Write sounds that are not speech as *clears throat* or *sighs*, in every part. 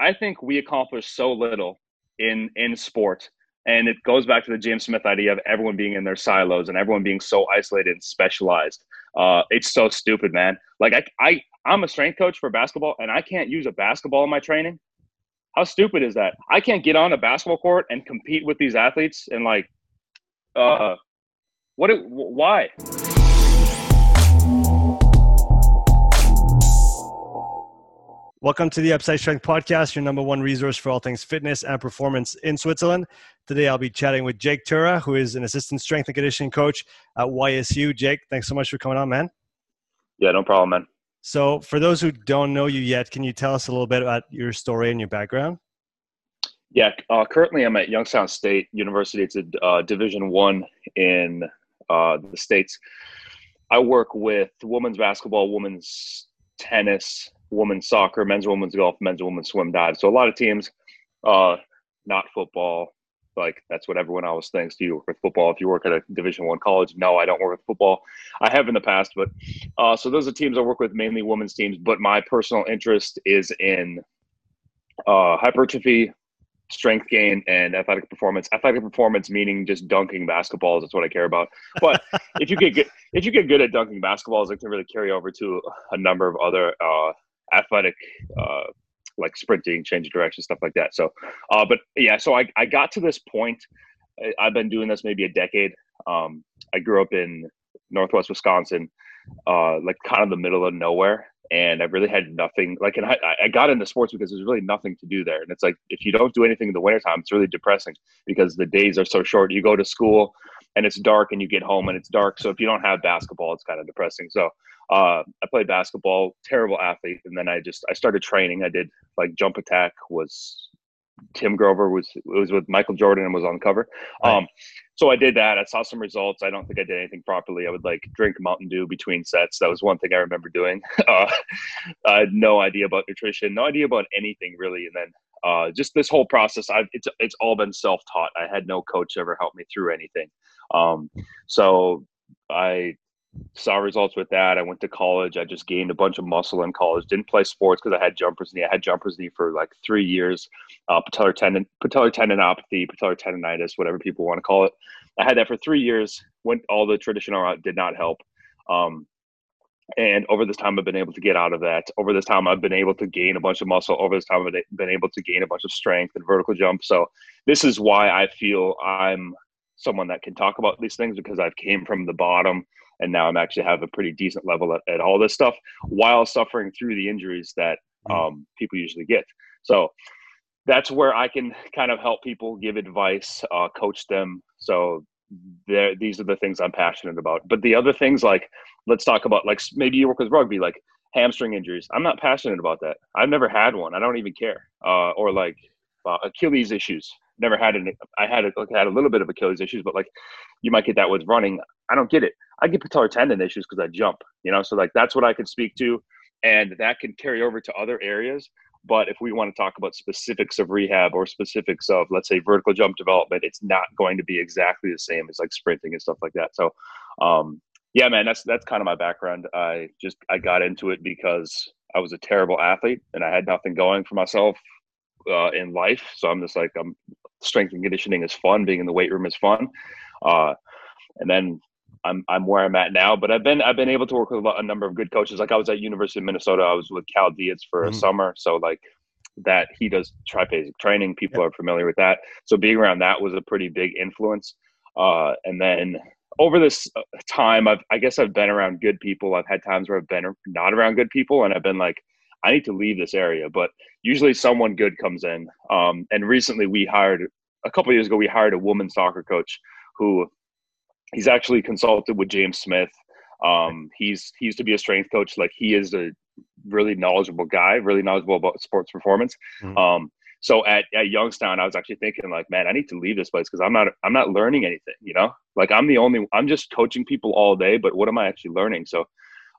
I think we accomplish so little in in sport and it goes back to the James Smith idea of everyone being in their silos and everyone being so isolated and specialized. Uh, it's so stupid, man. Like I, I, I'm a strength coach for basketball, and I can't use a basketball in my training. How stupid is that? I can't get on a basketball court and compete with these athletes and like, uh, what? Why? Welcome to the Upside Strength Podcast, your number one resource for all things fitness and performance in Switzerland. Today, I'll be chatting with Jake Tuura, who is an assistant strength and conditioning coach at YSU. Jake, thanks so much for coming on, man. Yeah, no problem, man. So, for those who don't know you yet, can you tell us a little bit about your story and your background? Yeah, uh, currently I'm at Youngstown State University. It's a uh, Division One in uh, the states. I work with women's basketball, women's tennis, women's soccer, men's women's golf, men's women's swim, dive. So a lot of teams, uh, not football. Like that's what everyone always thinks. Do you work with football? If you work at a Division One college, no, I don't work with football. I have in the past, but uh, so those are teams I work with, mainly women's teams. But my personal interest is in uh, hypertrophy, strength gain and athletic performance. Athletic performance meaning just dunking basketballs. That's what I care about. But *laughs* if you get good, if you get good at dunking basketballs, it can really carry over to a number of other uh, athletic, uh, like sprinting, change of direction, stuff like that. So, uh, but yeah, so I, I got to this point. I've been doing this maybe a decade. Um, I grew up in Northwest Wisconsin, uh, like kind of the middle of nowhere and I really had nothing. Like, and I, I got into sports because there's really nothing to do there. And it's like if you don't do anything in the wintertime, it's really depressing because the days are so short. You go to school and it's dark, and you get home and it's dark. So if you don't have basketball, it's kind of depressing. So uh, I played basketball, terrible athlete, and then I just I started training. I did like jump attack was Tim Grover was it was with Michael Jordan and was on cover. Right. Um, so I did that. I saw some results. I don't think I did anything properly. I would like drink Mountain Dew between sets. That was one thing I remember doing. *laughs* Uh, I had no idea about nutrition, no idea about anything really. And then uh, just this whole process, I've it's it's all been self taught. I had no coach ever help me through anything. Um, so I saw results with that. I went to college. I just gained a bunch of muscle in college. Didn't play sports because I had jumpers knee. I had jumpers knee for like three years. Uh, patellar tendon, patellar tendinopathy, patellar tendonitis, whatever people want to call it. I had that for three years. Went all the traditional route, did not help. Um, and over this time, I've been able to get out of that. Over this time, I've been able to gain a bunch of muscle. Over this time, I've been able to gain a bunch of strength and vertical jump. So this is why I feel I'm someone that can talk about these things because I've came from the bottom and now I'm actually have a pretty decent level at, at all this stuff while suffering through the injuries that mm. um, people usually get. So that's where I can kind of help people, give advice, uh, coach them. So these are the things I'm passionate about. But the other things, like let's talk about, like maybe you work with rugby, like hamstring injuries. I'm not passionate about that. I've never had one. I don't even care. Uh, or like uh, Achilles issues never had an I had a, like, had a little bit of Achilles issues, but like you might get that with running. I don't get it. I get patellar tendon issues because I jump, you know. So like that's what I can speak to, and that can carry over to other areas. But if we want to talk about specifics of rehab or specifics of let's say vertical jump development, it's not going to be exactly the same as like sprinting and stuff like that. So um, yeah, man, that's that's kind of my background. I just I got into it because I was a terrible athlete and I had nothing going for myself uh, in life. So I'm just like, I'm strength and conditioning is fun. Being in the weight room is fun. Uh, and then I'm, I'm where I'm at now, but I've been, I've been able to work with a, number of good coaches. Like I was at University of Minnesota. I was with Cal Dietz for mm-hmm. a summer. So like that he does triphasic training. People yep. are familiar with that. So being around that was a pretty big influence. Uh, and then over this uh, time, I've, I guess I've been around good people. I've had times where I've been not around good people and I've been like, I need to leave this area. But usually someone good comes in. Um, and recently we hired a couple years ago we hired a woman soccer coach who he's actually consulted with James Smith. Um, he's he used to be a strength coach. Like he is a really knowledgeable guy, really knowledgeable about sports performance. Mm-hmm. Um, so at, at Youngstown, I was actually thinking like, man, I need to leave this place because I'm not I'm not learning anything. You know, like I'm the only I'm just coaching people all day, but what am I actually learning? So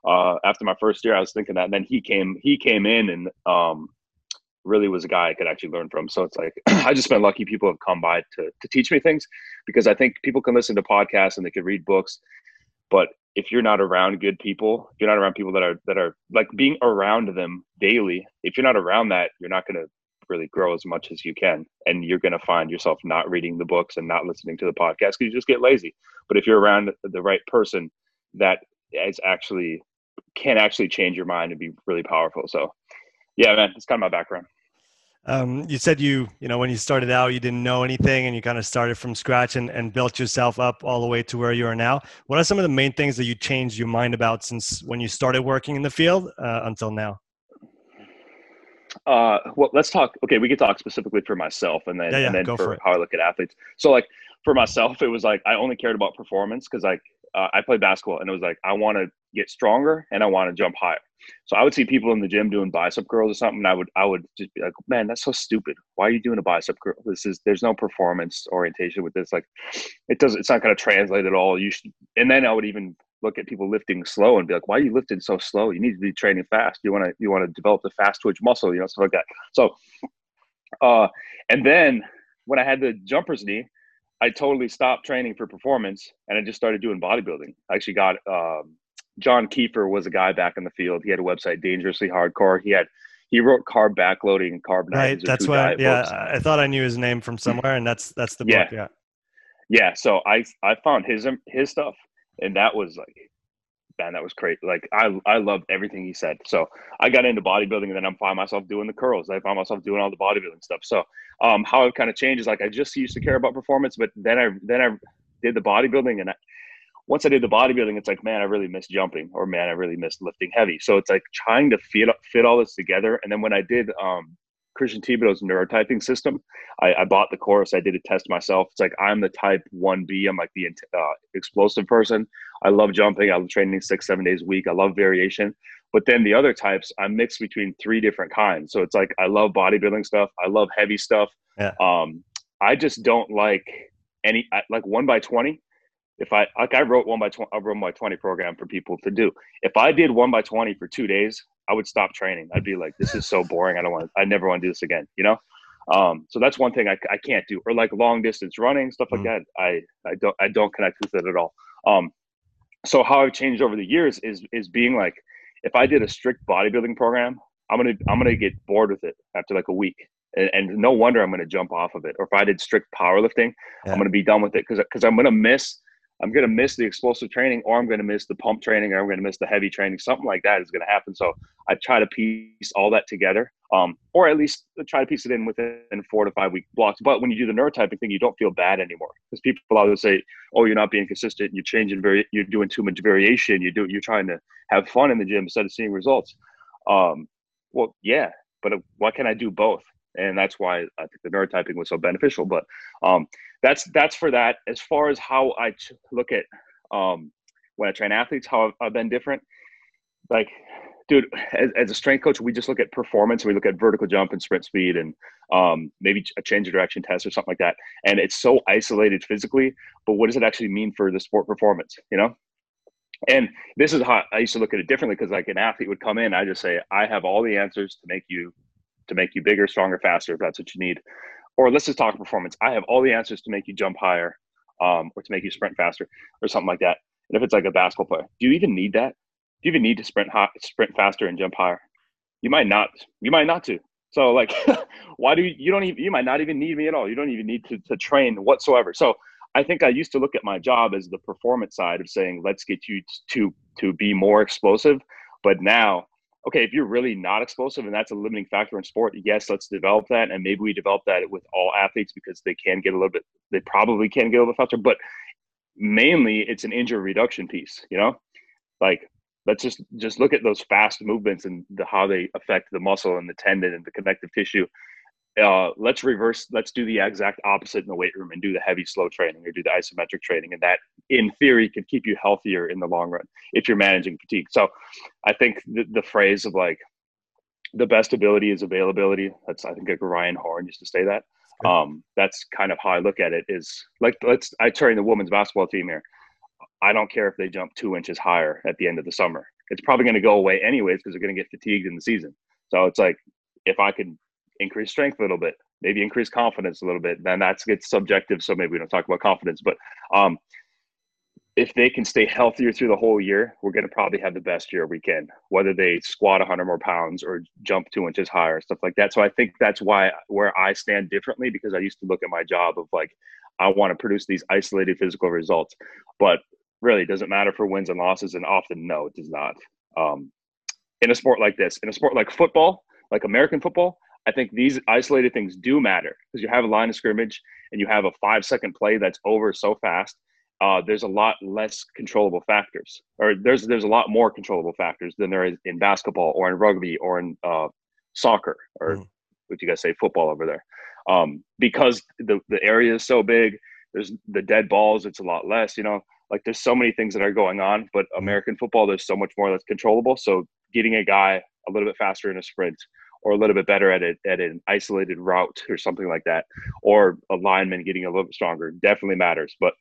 uh, after my first year, I was thinking that. And then he came he came in and um, really was a guy I could actually learn from. So it's like *clears throat* I just been lucky people have come by to to teach me things because I think people can listen to podcasts and they can read books, but if you're not around good people, you're not around people that are that are like being around them daily, if you're not around that, you're not going to really grow as much as you can. And you're going to find yourself not reading the books and not listening to the podcast because you just get lazy. But if you're around the right person, that is actually can actually change your mind and be really powerful. So, yeah, man, it's kind of my background. Um, you said you, you know, when you started out, you didn't know anything and you kind of started from scratch and, and built yourself up all the way to where you are now. What are some of the main things that you changed your mind about since when you started working in the field uh, until now? Uh, well, let's talk. Okay, we could talk specifically for myself, and then yeah, yeah, and then for, for how I look at athletes. So, like for myself, it was like I only cared about performance because like uh, I played basketball, and it was like I want to get stronger and I want to jump higher. So I would see people in the gym doing bicep curls or something. I would I would just be like, man, that's so stupid. Why are you doing a bicep curl? This is there's no performance orientation with this. Like, it doesn't. It's not going to translate at all. You should. And then I would even look at people lifting slow and be like, why are you lifting so slow? You need to be training fast. You want to you want to develop the fast twitch muscle. You know stuff like that. So, uh, and then when I had the jumper's knee, I totally stopped training for performance and I just started doing bodybuilding. I actually got um, John Kiefer was a guy back in the field. He had a website, Dangerously Hardcore. He had he wrote carb backloading and carb right. That's why. Yeah, books. I thought I knew his name from somewhere, and that's that's the yeah. book. Yeah. Yeah. So I I found his his stuff, and that was like, man, that was great. Like I I loved everything he said. So I got into bodybuilding, and then I'm find myself doing the curls. I found myself doing all the bodybuilding stuff. So um, how it kind of changes. Like I just used to care about performance, but then I then I did the bodybuilding, and I, once I did the bodybuilding, it's like, man, I really miss jumping, or man, I really miss lifting heavy. So it's like trying to fit fit all this together. And then when I did um, Christian Thibaudeau's neurotyping system, I, I, bought the course. I did a test myself. It's like I'm the type one B. I'm like the uh, explosive person. I love jumping. I love training six seven days a week. I love variation. But then the other types, I'm mixed between three different kinds. So it's like I love bodybuilding stuff. I love heavy stuff. Yeah. Um, I just don't like any like one by twenty if I like I wrote one by twenty, I wrote my twenty program for people to do. If I did one by twenty for two days, I would stop training. I'd be like, this is so boring. I don't want. I never want to do this again. You know. Um, so that's one thing I, I can't do, or like long distance running stuff like mm-hmm. that. I I don't I don't connect with it at all. Um, so how I've changed over the years is is being like, if I did a strict bodybuilding program, I'm gonna I'm gonna get bored with it after like a week. And, and no wonder I'm going to jump off of it. Or if I did strict powerlifting, yeah. I'm going to be done with it because because I'm going to miss I'm going to miss the explosive training or I'm going to miss the pump training or I'm going to miss the heavy training. Something like that is going to happen. So I try to piece all that together, um, or at least try to piece it in within four to five week blocks. But when you do the neurotyping thing, you don't feel bad anymore because people always say, "Oh, you're not being consistent. You're changing very. You're doing too much variation. You do. You're trying to have fun in the gym instead of seeing results." Um, well, yeah, but uh, why can't I do both? and that's why I think the neurotyping was so beneficial. But um, that's that's for that. As far as how I look at um, when I train athletes, how I've, I've been different. Like, dude, as, as, a strength coach, we just look at performance. We look at vertical jump and sprint speed, and um, maybe a change of direction test or something like that. And it's so isolated physically, but what does it actually mean for the sport performance? You know. And this is how I used to look at it differently because, like, an athlete would come in, I just say, I have all the answers to make you to make you bigger, stronger, faster, if that's what you need. Or let's just talk performance. I have all the answers to make you jump higher um, or to make you sprint faster or something like that. And if it's like a basketball player, do you even need that? Do you even need to sprint high, sprint faster and jump higher? You might not. You might not to. So like, *laughs* why do you, you don't even, you might not even need me at all. You don't even need to, to train whatsoever. So I think I used to look at my job as the performance side of saying, let's get you to, to be more explosive. But now okay, if you're really not explosive and that's a limiting factor in sport, yes, let's develop that. And maybe we develop that with all athletes because they can get a little bit, they probably can get a little bit faster, but mainly it's an injury reduction piece, you know, like let's just, just look at those fast movements and the, how they affect the muscle and the tendon and the connective tissue uh, let's reverse let's do the exact opposite in the weight room and do the heavy slow training or do the isometric training and that in theory can keep you healthier in the long run if you're managing fatigue. So i think the, the phrase of like the best ability is availability that's i think like ryan horn used to say that. Um, that's kind of how i look at it is like let's i turn the women's basketball team here. I don't care if they jump two inches higher at the end of the summer. It's probably going to go away anyways because they're going to get fatigued in the season. So it's like if i can increase strength a little bit, maybe increase confidence a little bit. Then that's gets subjective, so maybe we don't talk about confidence. But um, if they can stay healthier through the whole year, we're going to probably have the best year we can, whether they squat 100 more pounds or jump two inches higher, stuff like that. So I think that's why where I stand differently because I used to look at my job of like, I want to produce these isolated physical results, but really it doesn't matter for wins and losses. And often, no, it does not. Um, in a sport like this, in a sport like football, like American football, I think these isolated things do matter because you have a line of scrimmage and you have a five second play that's over so fast uh, there's a lot less controllable factors, or there's there's a lot more controllable factors than there is in basketball or in rugby or in uh, soccer or mm. what you guys say football over there, um, because the the area is so big. There's the dead balls; it's a lot less. You know, like there's so many things that are going on. But mm. American football, there's so much more that's controllable. So getting a guy a little bit faster in a sprint or a little bit better at it at an isolated route or something like that, or a lineman getting a little bit stronger definitely matters. But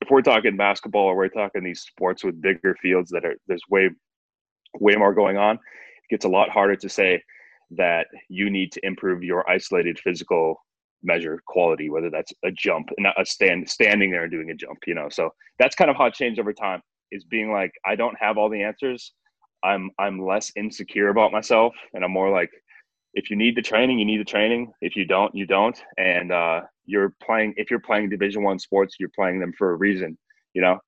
if we're talking basketball or we're talking these sports with bigger fields that are there's way way more going on, it gets a lot harder to say that you need to improve your isolated physical measure quality, whether that's a jump, not a stand standing there and doing a jump, you know. So that's kind of how it changed over time is being like, I don't have all the answers. I'm I'm less insecure about myself and I'm more like if you need the training, you need the training. If you don't, you don't. And uh, you're playing. If you're playing Division One sports, you're playing them for a reason. You know,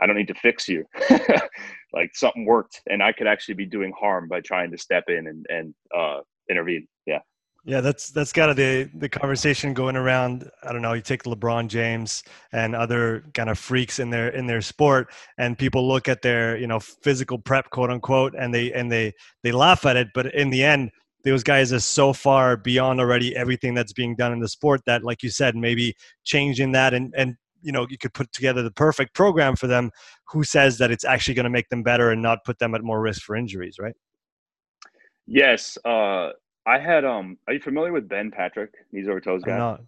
I don't need to fix you. *laughs* like something worked, and I could actually be doing harm by trying to step in and and uh, intervene. Yeah. Yeah, that's that's kind of the the conversation going around. I don't know. You take LeBron James and other kind of freaks in their in their sport, and people look at their you know physical prep, quote unquote, and they and they they laugh at it. But in the end, those guys are so far beyond already everything that's being done in the sport that like you said maybe changing that and and you know you could put together the perfect program for them. Who says that it's actually going to make them better and not put them at more risk for injuries right? Yes uh i had um are you familiar with ben patrick? Knees over toes guy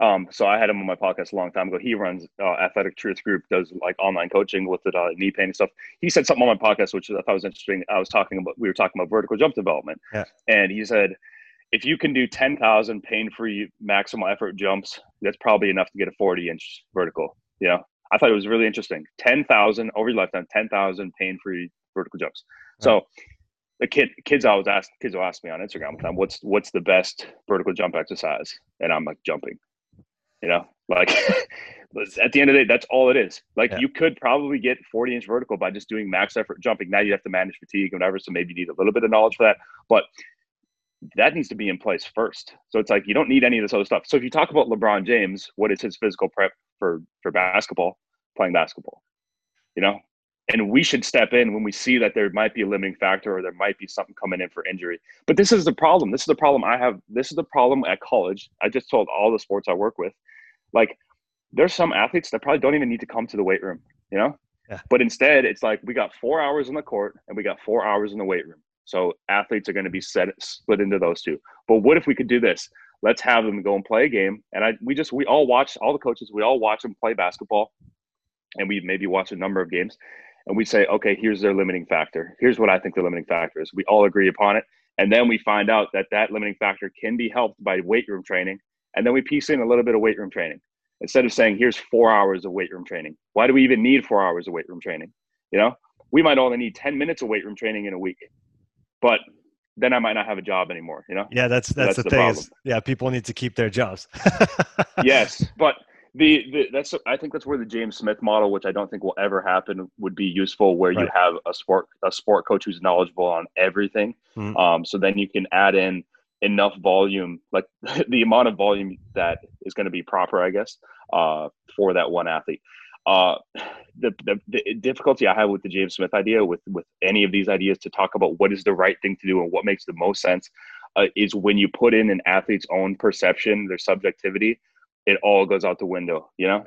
um, so I had him on my podcast a long time ago. He runs uh, Athletic Truth Group, does like online coaching with the uh, knee pain and stuff. He said something on my podcast, which I thought was interesting. I was talking about, we were talking about vertical jump development. Yeah. And he said, if you can do 10,000 pain free maximal effort jumps, that's probably enough to get a 40 inch vertical. You know, I thought it was really interesting. 10,000 over your lifetime, 10,000 pain free vertical jumps. Right. So, the kid kids always ask kids will ask me on Instagram what's what's the best vertical jump exercise and I'm like jumping you know, like *laughs* at the end of the day, that's all it is. Like yeah. you could probably get 40 inch vertical by just doing max effort jumping. Now you have to manage fatigue and whatever. So maybe you need a little bit of knowledge for that. But that needs to be in place first. So it's like you don't need any of this other stuff. So if you talk about LeBron James, what is his physical prep for for basketball? Playing basketball. You know? And we should step in when we see that there might be a limiting factor or there might be something coming in for injury. But this is the problem. This is the problem I have. This is the problem at college. I just told all the sports I work with like there's some athletes that probably don't even need to come to the weight room, you know? Yeah. But instead, it's like we got four hours in the court and we got four hours in the weight room. So athletes are going to be set split into those two. But what if we could do this? Let's have them go and play a game. And I we just we all watch all the coaches, we all watch them play basketball, and we maybe watch a number of games, and we say, okay, here's their limiting factor. Here's what I think the limiting factor is. We all agree upon it, and then we find out that that limiting factor can be helped by weight room training. And then we piece in a little bit of weight room training. Instead of saying here's four hours of weight room training. Why do we even need four hours of weight room training? You know we might only need 10 minutes of weight room training in a week but then i might not have a job anymore you know? Yeah that's that's, that's the, the, thing is, yeah people need to keep their jobs. *laughs* Yes but the, the that's i think that's where the james smith model which i don't think will ever happen would be useful where right. you have a sport a sport coach who's knowledgeable on everything mm-hmm. um, so then you can add in enough volume, like *laughs* the amount of volume that is going to be proper, I guess, uh, for that one athlete. Uh, *sighs* the, the, the difficulty I have with the James Smith idea, with with any of these ideas, to talk about what is the right thing to do and what makes the most sense, uh, is when you put in an athlete's own perception, their subjectivity, it all goes out the window. You know,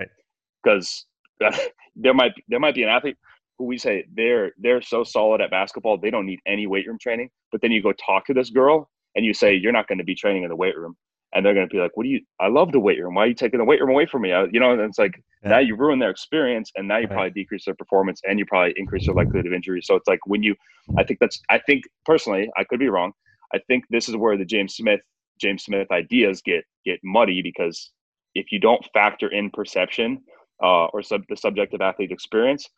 because right. *laughs* there might there might be an athlete who we say they're they're so solid at basketball they don't need any weight room training, but then you go talk to this girl and you say you're not going to be training in the weight room and they're going to be like what do you i love the weight room why are you taking the weight room away from me I, you know and it's like yeah. now you ruin their experience and now you right. probably decrease their performance and you probably increase their likelihood of injury so it's like when you i think that's i think personally i could be wrong i think this is where the james smith james smith ideas get get muddy because if you don't factor in perception uh, or sub, the subjective athlete experience,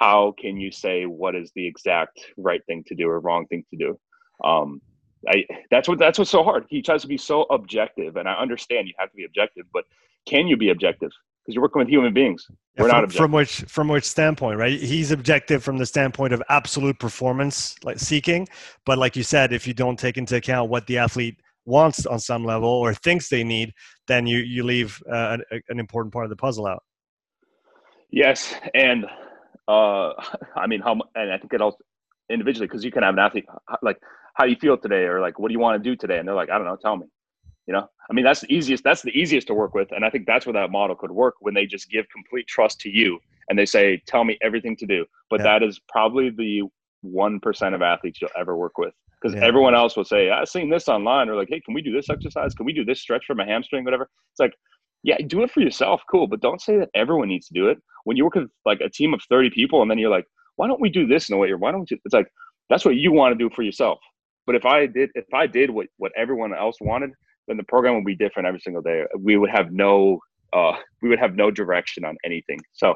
how can you say what is the exact right thing to do or wrong thing to do? Um, I, that's what that's what's so hard. He tries to be so objective, and I understand you have to be objective, but can you be objective? Because you're working with human beings. We're from, not objective. From which from which standpoint, right? He's objective from the standpoint of absolute performance, like seeking. But like you said, if you don't take into account what the athlete wants on some level or thinks they need, then you you leave uh, an, an important part of the puzzle out. Yes, and uh, *laughs* I mean, how and I think it also individually because you can have an athlete like, how do you feel today, or like, what do you want to do today, and they're like, I don't know, tell me. You know, I mean, that's the easiest. That's the easiest to work with, and I think that's where that model could work when they just give complete trust to you and they say, "Tell me everything to do." But yeah. that is probably the one percent of athletes you'll ever work with because yeah. everyone else will say, "I've seen this online," or like, "Hey, can we do this exercise? Can we do this stretch for my hamstring? Whatever." It's like, yeah, do it for yourself, cool, but don't say that everyone needs to do it. When you work with like a team of thirty people, and then you're like, "Why don't we do this in a way?" Or why don't we? It's like that's what you want to do for yourself. But if I did, if I did what what everyone else wanted, then the program would be different every single day. We would have no uh, we would have no direction on anything. So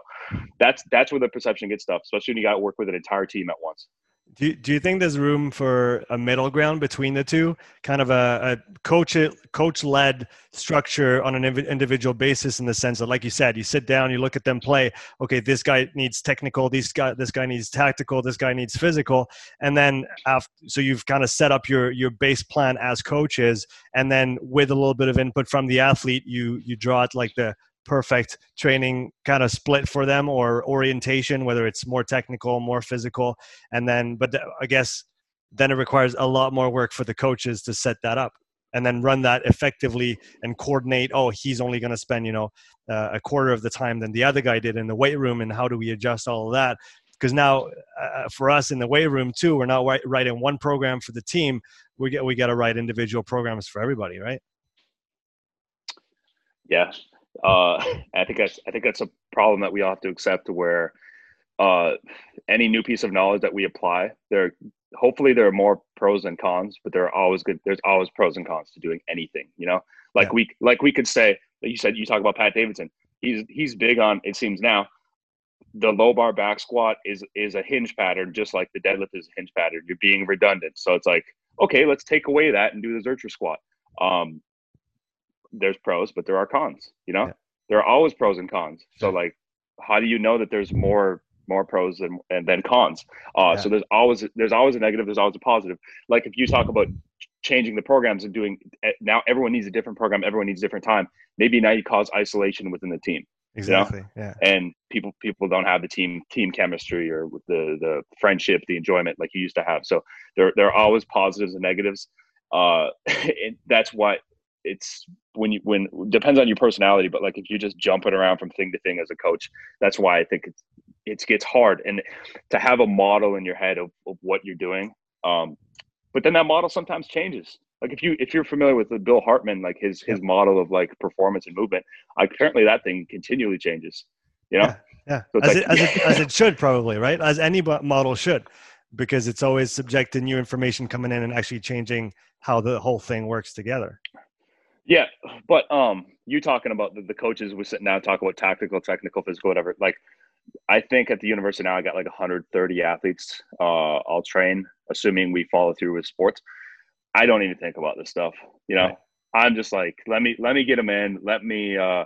that's that's where the perception gets stuff, especially when you got to work with an entire team at once. Do you, do you think there's room for a middle ground between the two, kind of a, a coach coach led structure on an individual basis, in the sense that, like you said, you sit down, you look at them play. Okay, this guy needs technical. This guy this guy needs tactical. This guy needs physical. And then after, so you've kind of set up your your base plan as coaches, and then with a little bit of input from the athlete, you you draw it like the perfect training kind of split for them or orientation whether it's more technical more physical and then but i guess then it requires a lot more work for the coaches to set that up and then run that effectively and coordinate oh he's only going to spend you know uh, a quarter of the time than the other guy did in the weight room and how do we adjust all of that? Because now uh, for us in the weight room too we're not writing one program for the team we get we got to write individual programs for everybody right? Yeah uh, *laughs* I think that's I think that's a problem that we all have to accept. Where uh, any new piece of knowledge that we apply, there hopefully there are more pros and cons, but there are always good. There's always pros and cons to doing anything. You know, like yeah. we like we could say, like you said, you talk about Pat Davidson. He's he's big on. It seems now the low bar back squat is is a hinge pattern, just like the deadlift is a hinge pattern. You're being redundant, so it's like okay, let's take away that and do the Zercher squat. Um, there's pros, but there are cons. You know, yeah. there are always pros and cons. So like, how do you know that there's more more pros and and then cons? Uh, yeah. So there's always there's always a negative. There's always a positive. Like if you talk about changing the programs and doing eh, now everyone needs a different program. Everyone needs a different time. Maybe now you cause isolation within the team. Exactly. You know? Yeah. And people people don't have the team team chemistry or the the friendship, the enjoyment like you used to have. So there there are always positives and negatives. Uh, *laughs* and that's what it's when you when depends on your personality but like if you're just jumping around from thing to thing as a coach that's why i think it's it gets hard. And to have a model in your head of, of what you're doing um but then that model sometimes changes. Like if you if you're familiar with the bill hartman like his his model of like performance and movement apparently that thing continually changes you know? Yeah, yeah. So as, like, it, as, it, as it should probably right? As any model should because it's always subject to new information coming in and actually changing how the whole thing works together yeah, but um, you talking about the, the coaches we sit now talk about tactical, technical, physical, whatever. Like, I think at the university now I got like 130 athletes. Uh, I'll train, assuming we follow through with sports. I don't even think about this stuff. You know, right. I'm just like, let me let me get them in. Let me, uh,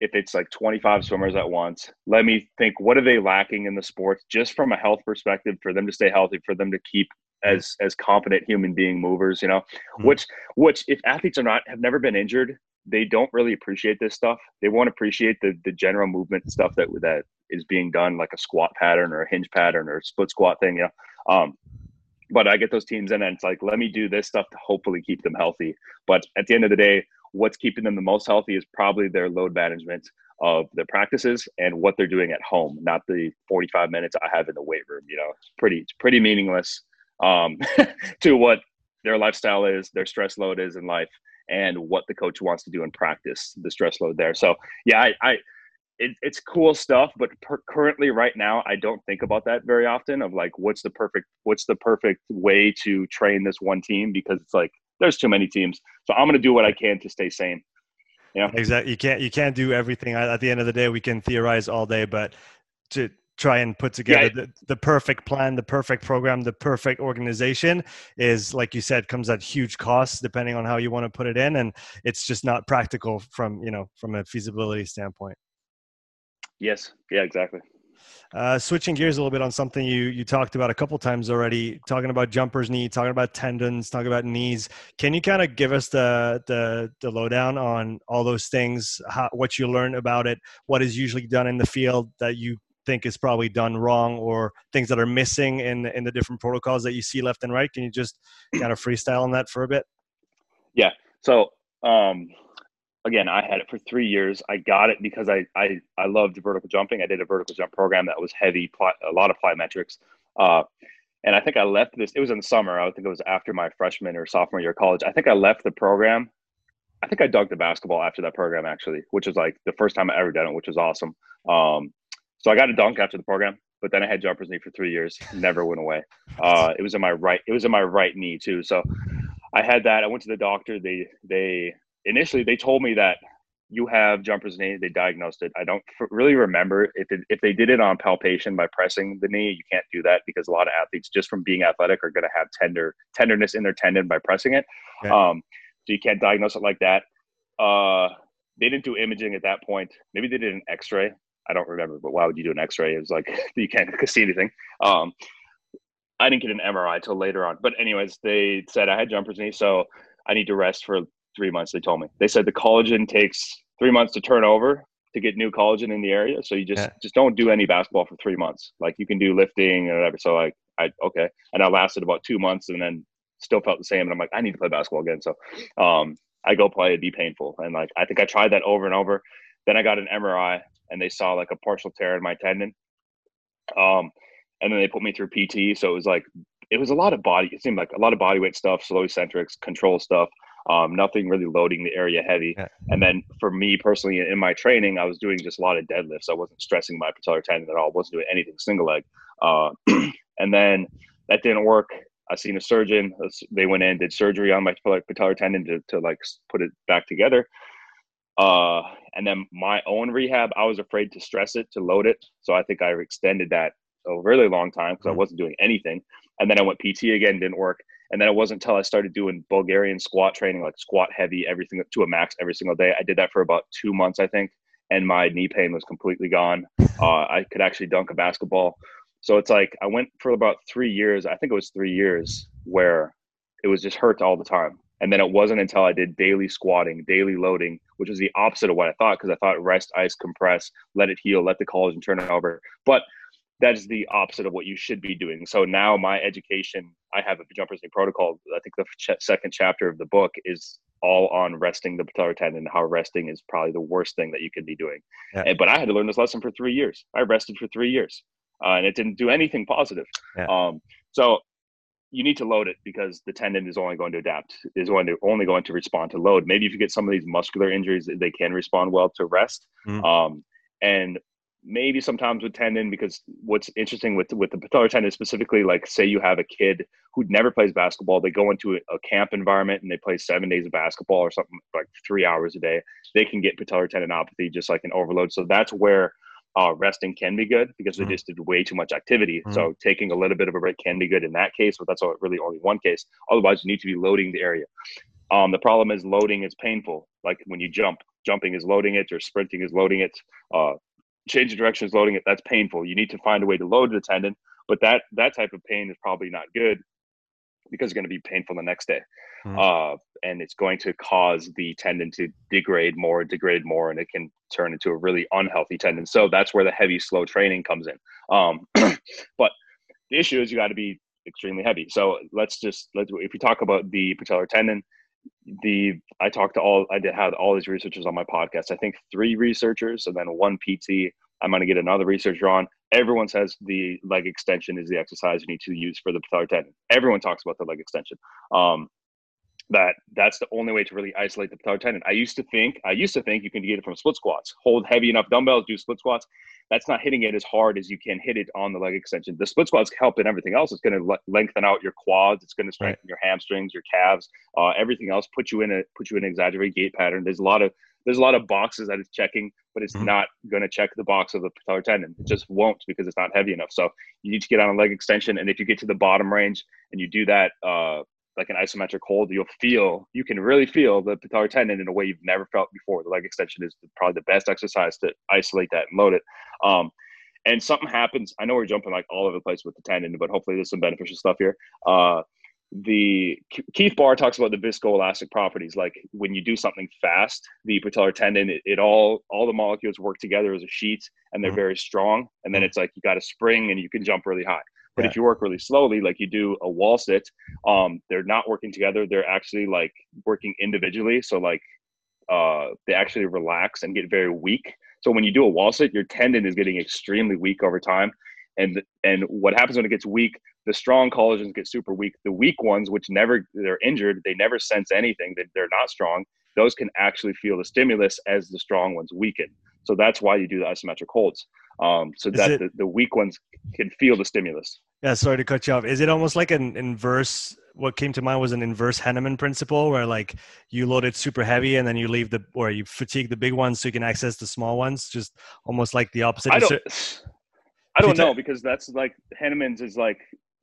if it's like 25 swimmers at once, let me think what are they lacking in the sports, just from a health perspective, for them to stay healthy, for them to keep as as competent human being movers you know? Mm-hmm. which which if athletes are not have never been injured they don't really appreciate this stuff. They won't appreciate the the general movement stuff that that is being done like a squat pattern or a hinge pattern or a split squat thing you know? Um but i get those teams in and it's like let me do this stuff to hopefully keep them healthy. But at the end of the day what's keeping them the most healthy is probably their load management of their practices and what they're doing at home, not the 45 minutes I have in the weight room. You know, it's pretty, it's pretty meaningless um, *laughs* to what their lifestyle is, their stress load is in life, and what the coach wants to do in practice, the stress load there. So yeah, I, I it, it's cool stuff, but per- currently right now, I don't think about that very often of like, what's the perfect, what's the perfect way to train this one team? Because it's like, there's too many teams. So I'm to do what I can to stay sane. Yeah, exactly. You can't you can't do everything. At the end of the day, we can theorize all day, but to try and put together yeah. the, the perfect plan, the perfect program, the perfect organization is, like you said, comes at huge costs depending on how you want to put it in, and it's just not practical from you know from a feasibility standpoint. Yes. Yeah. Exactly. Uh, switching gears a little bit on something you you talked about a couple times already, talking about jumpers knee, talking about tendons, talking about knees. Can you kind of give us the the the lowdown on all those things, how, what you learned about it, what is usually done in the field that you think is probably done wrong, or things that are missing in in the different protocols that you see left and right? Can you just kind of freestyle on that for a bit? Yeah. So um, again, I had it for three years. I got it because I I, I loved vertical jumping. I did a vertical jump program that was heavy, a lot of plyometrics. Uh, and I think I left this. It was in the summer. I think it was after my freshman or sophomore year of college. I think I left the program. I think I dunked the basketball after that program actually, which was like the first time I ever done it, which was awesome. Um, so I got a dunk after the program, but then I had jumper's knee for three years. Never went away. Uh, it was in my right. It was in my right knee too. So I had that. I went to the doctor. They they initially they told me that you have jumper's knee. They diagnosed it. I don't really remember if it, if they did it on palpation by pressing the knee. You can't do that because a lot of athletes, just from being athletic, are going to have tender tenderness in their tendon by pressing it. Okay. Um, so you can't diagnose it like that. Uh, they didn't do imaging at that point. Maybe they did an X-ray. I don't remember, but why would you do an X-ray? It was like *laughs* you can't *laughs* see anything. Um, I didn't get an MRI till later on. But anyways, they said I had jumper's knee, so I need to rest for three months. They told me they said the collagen takes three months to turn over to get new collagen in the area. So you just yeah. just don't do any basketball for three months. Like you can do lifting or whatever. So like I okay, and I lasted about two months and then still felt the same. And I'm like I need to play basketball again. So um, I go play. It'd be painful. And like I think I tried that over and over. Then I got an MRI and they saw like a partial tear in my tendon. Um, and then they put me through PT. So it was like it was a lot of body. It seemed like a lot of body weight stuff, slow eccentrics, control stuff um, nothing really loading the area heavy. Yeah. And then for me personally, in my training, I was doing just a lot of deadlifts. I wasn't stressing my patellar tendon at all. I wasn't doing anything single leg. Uh, *clears throat* and then that didn't work. I seen a surgeon. They went in, did surgery on my patellar tendon to, to like put it back together. Uh, and then my own rehab, I was afraid to stress it, to load it. So I think I extended that a really long time because. I wasn't doing anything. And then I went PT again, didn't work. And then it wasn't until I started doing Bulgarian squat training, like squat heavy, everything to a max every single day. I did that for about two months, I think, and my knee pain was completely gone. *laughs* Uh, I could actually dunk a basketball. So it's like I went for about three years. I think it was three years where it was just hurt all the time. And then it wasn't until I did daily squatting, daily loading, which was the opposite of what I thought because I thought rest, ice, compress, let it heal, let the collagen turn it over. But that is the opposite of what you should be doing. So now my education, I have a jumpers knee protocol. I think the ch- second chapter of the book is all on resting the patellar tendon. How resting is probably the worst thing that you could be doing. Yeah. And, but I had to learn this lesson for three years. I rested for three years, uh, and it didn't do anything positive. Yeah. Um, so you need to load it because the tendon is only going to adapt, is going to only going to respond to load. Maybe if you get some of these muscular injuries, they can respond well to rest. Mm. Um, and maybe sometimes with tendon because what's interesting with with the patellar tendon specifically like say you have a kid who never plays basketball they go into a, camp environment and they play seven days of basketball or something like three hours a day they can get patellar tendinopathy just like an overload so that's where uh, resting can be good because they mm-hmm. just did way too much activity. Mm-hmm. so taking a little bit of a break can be good in that case but that's really only one case. Otherwise you need to be loading the area. Um, the problem is loading is painful. Like when you jump jumping is loading it or sprinting is loading it uh, change the direction is loading it that's painful. You need to find a way to load the tendon but that that type of pain is probably not good because it's going to be painful the next day mm-hmm. uh, and it's going to cause the tendon to degrade more degrade more and it can turn into a really unhealthy tendon so that's where the heavy slow training comes in um, *clears throat* but the issue is you got to be extremely heavy so let's just let's if we talk about the patellar tendon the I talked to all I did had all these researchers on my podcast. I think three researchers and then one PT. I'm going to get another researcher on. Everyone says the leg extension is the exercise you need to use for the patellar tendon. Everyone talks about the leg extension. Um, that that's the only way to really isolate the patellar tendon. I used to think I used to think you can get it from split squats. Hold heavy enough dumbbells, do split squats. that's not hitting it as hard as you can hit it on the leg extension. The split squat's help in everything else. It's going to le- lengthen out your quads. It's going to strengthen right. your hamstrings, your calves, uh, everything else. Put you in a put you in an exaggerated gait pattern. There's a lot of there's a lot of boxes that it's checking, but it's mm-hmm. not going to check the box of the patellar tendon. It just won't because it's not heavy enough. So you need to get on a leg extension, and if you get to the bottom range and you do that uh, like an isometric hold, you'll feel you can really feel the patellar tendon in a way you've never felt before. The leg extension is probably the best exercise to isolate that and load it. Um, and something happens. I know we're jumping like all over the place with the tendon, but hopefully there's some beneficial stuff here. Uh, the Keith Baar talks about the viscoelastic properties. Like when you do something fast, the patellar tendon, it, it all all the molecules work together as a sheet, and they're mm-hmm. very strong. And then mm-hmm. it's like you got a spring, and you can jump really high. But yeah. if you work really slowly, like you do a wall sit, um, they're not working together. They're actually like working individually. So like uh, they actually relax and get very weak. So when you do a wall sit, your tendon is getting extremely weak over time. And and what happens when it gets weak? The strong collagens get super weak. The weak ones, which never they're injured, they never sense anything. That they're not strong. Those can actually feel the stimulus as the strong ones weaken. So that's why you do the isometric holds. Um, so is that it, the, the weak ones can feel the stimulus. Yeah, sorry to cut you off. Is it almost like an inverse? What came to mind was an inverse Henneman principle, where like you load it super heavy and then you leave the or you fatigue the big ones so you can access the small ones. Just almost like the opposite. I don't, I don't know because that's like Henneman's is like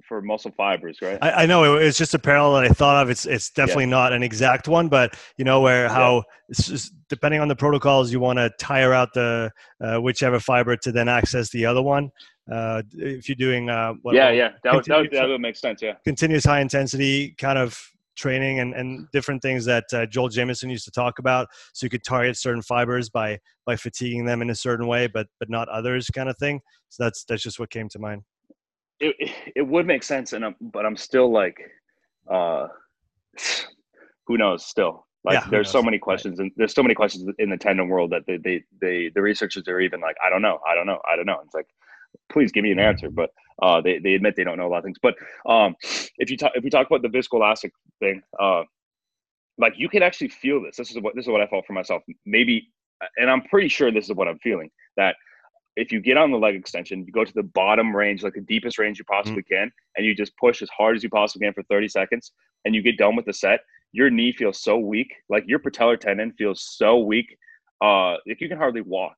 for muscle fibers, right? I, I know it, it's just a parallel that I thought of. It's it's definitely yeah. not an exact one, but you know where how yeah. it's just depending on the protocols, you want to tire out the uh, whichever fiber to then access the other one. Uh, if you're doing uh, what, yeah, yeah, that would, that would, that would make sense. Yeah, continuous high intensity kind of training and, and different things that uh, Joel Jamieson used to talk about. So you could target certain fibers by by fatiguing them in a certain way, but but not others, kind of thing. So that's that's just what came to mind it it would make sense, and I'm, but I'm still like, uh, who knows? Still, like, yeah, there's so many questions, right. and there's so many questions in the tendon world that they, they, they, the researchers are even like, I don't know, I don't know, I don't know. It's like, please give me an answer, but uh, they, they admit they don't know a lot of things. But um, if you talk, if we talk about the viscoelastic thing, uh, like you can actually feel this. This is what this is what I felt for myself. Maybe, and I'm pretty sure this is what I'm feeling. That if you get on the leg extension, you go to the bottom range, like the deepest range you possibly mm-hmm. can, and you just push as hard as you possibly can for 30 seconds, and you get done with the set, your knee feels so weak, like your patellar tendon feels so weak, uh, like you can hardly walk.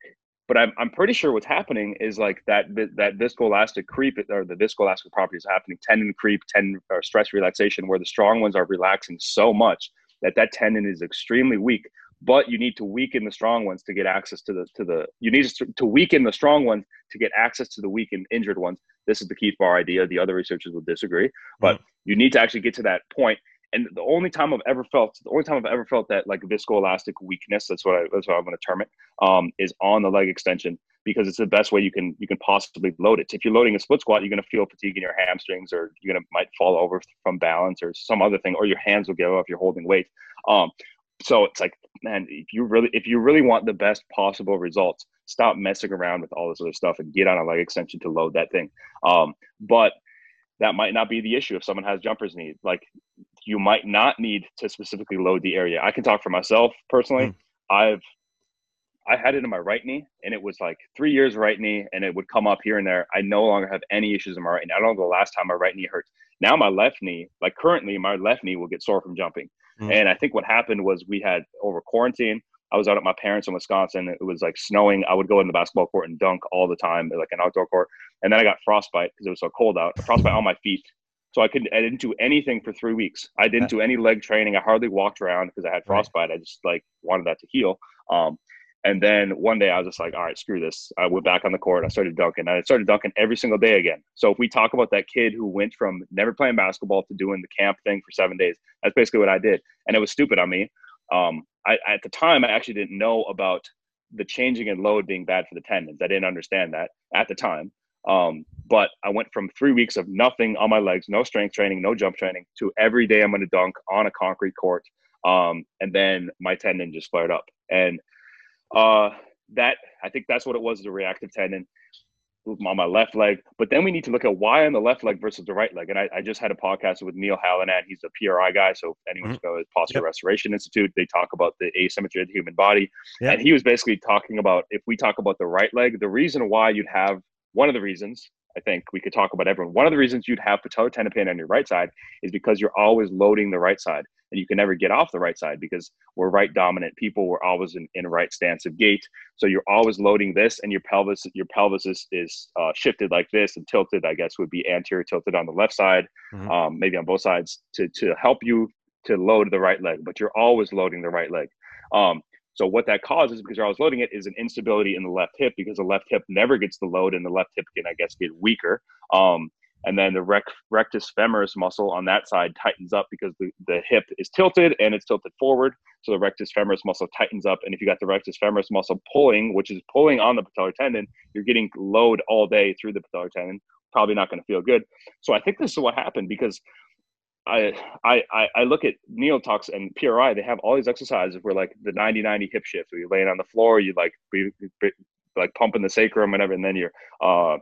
But I'm, I'm pretty sure what's happening is like that that viscoelastic creep or the viscoelastic properties happening, tendon creep, tendon or stress relaxation, where the strong ones are relaxing so much that that tendon is extremely weak but you need to weaken the strong ones to get access to the to the you need to, to weaken the strong ones to get access to the weak and injured ones. This is the keith baar idea. The other researchers will disagree but mm-hmm. you need to actually get to that point. And the only time i've ever felt the only time i've ever felt that like viscoelastic weakness that's what i that's what i'm going to term it um, is on the leg extension because it's the best way you can you can possibly load it. If you're loading a split squat you're going to feel fatigue in your hamstrings or you're going to might fall over from balance or some other thing or your hands will give up if you're holding weight. Um, so it's like man if you really if you really want the best possible results stop messing around with all this other stuff and get on a leg extension to load that thing. Um, but that might not be the issue if someone has jumpers need. Like you might not need to specifically load the area. I can talk for myself personally. Mm. i've i had it in my right knee and it was like three years right knee and it would come up here and there. I no longer have any issues in my right knee. I don't know the last time my right knee hurt. Now my left knee like currently my left knee will get sore from jumping Mm-hmm. And I think what happened was we had over quarantine. I was out at my parents in Wisconsin. It was like snowing. I would go in the basketball court and dunk all the time, like an outdoor court. And then I got frostbite because it was so cold out. Frostbite on my feet. So I couldn't. I didn't do anything for three weeks. I didn't do any leg training. I hardly walked around because I had frostbite. I just like wanted that to heal. Um, and then one day I was just like, all right, screw this. I went back on the court. I started dunking. And I started dunking every single day again. So if we talk about that kid who went from never playing basketball to doing the camp thing for seven days, that's basically what I did. And it was stupid on me. Um, I, at the time, I actually didn't know about the changing in load being bad for the tendons. I didn't understand that at the time. Um, but I went from three weeks of nothing on my legs, no strength training, no jump training, to every day I'm going to dunk on a concrete court. Um, and then my tendon just flared up. And uh, that I think that's what it was, the reactive tendon. on my left leg. But then we need to look at why on the left leg versus the right leg. And I, I just had a podcast with Neil Hallinan. He's a PRI guy. So anyone anyone's mm-hmm. go to Posture yep. Restoration Institute, they talk about the asymmetry of the human body. Yep. And he was basically talking about if we talk about the right leg, the reason why you'd have one of the reasons I think we could talk about everyone. One of the reasons you'd have patellar tendon pain on your right side is because you're always loading the right side and you can never get off the right side because we're right dominant people. We're always in, in right stance of gait. So you're always loading this and your pelvis, your pelvis is, is uh, shifted like this and tilted, I guess would be anterior tilted on the left side, mm-hmm. um, maybe on both sides to, to help you to load the right leg, but you're always loading the right leg. Um, so what that causes, because you're always loading it, is an instability in the left hip because the left hip never gets the load and the left hip can, I guess, get weaker. Um, and then the rec- rectus femoris muscle on that side tightens up because the, the hip is tilted and it's tilted forward. So the rectus femoris muscle tightens up. And if you got the rectus femoris muscle pulling, which is pulling on the patellar tendon, you're getting load all day through the patellar tendon. Probably not going to feel good. So I think this is what happened because I, I I look at talks and PRI. They have all these exercises where like the 90-90 hip shift, where you're laying on the floor, you like be, be, like pumping the sacrum, whatever, and then you're uh,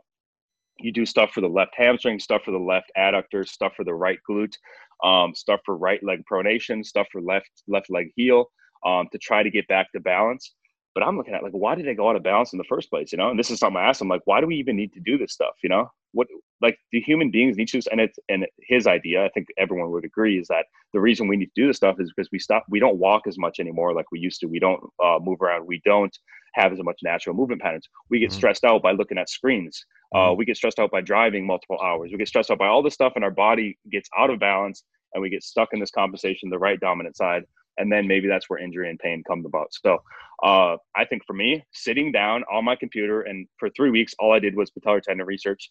you do stuff for the left hamstring, stuff for the left adductor, stuff for the right glute, um, stuff for right leg pronation, stuff for left left leg heel um, to try to get back to balance. But I'm looking at like, why did they go out of balance in the first place? You know, and this is something I asked them like, why do we even need to do this stuff? You know, what like the human beings need to and it's and his idea i think everyone would agree is that the reason we need to do this stuff is because we stop we don't walk as much anymore like we used to we don't uh, move around we don't have as much natural movement patterns we get mm-hmm. stressed out by looking at screens uh, mm-hmm. we get stressed out by driving multiple hours we get stressed out by all this stuff and our body gets out of balance and we get stuck in this compensation the right dominant side and then maybe that's where injury and pain come about so uh, i think for me sitting down on my computer and for three weeks all i did was patellar tendon research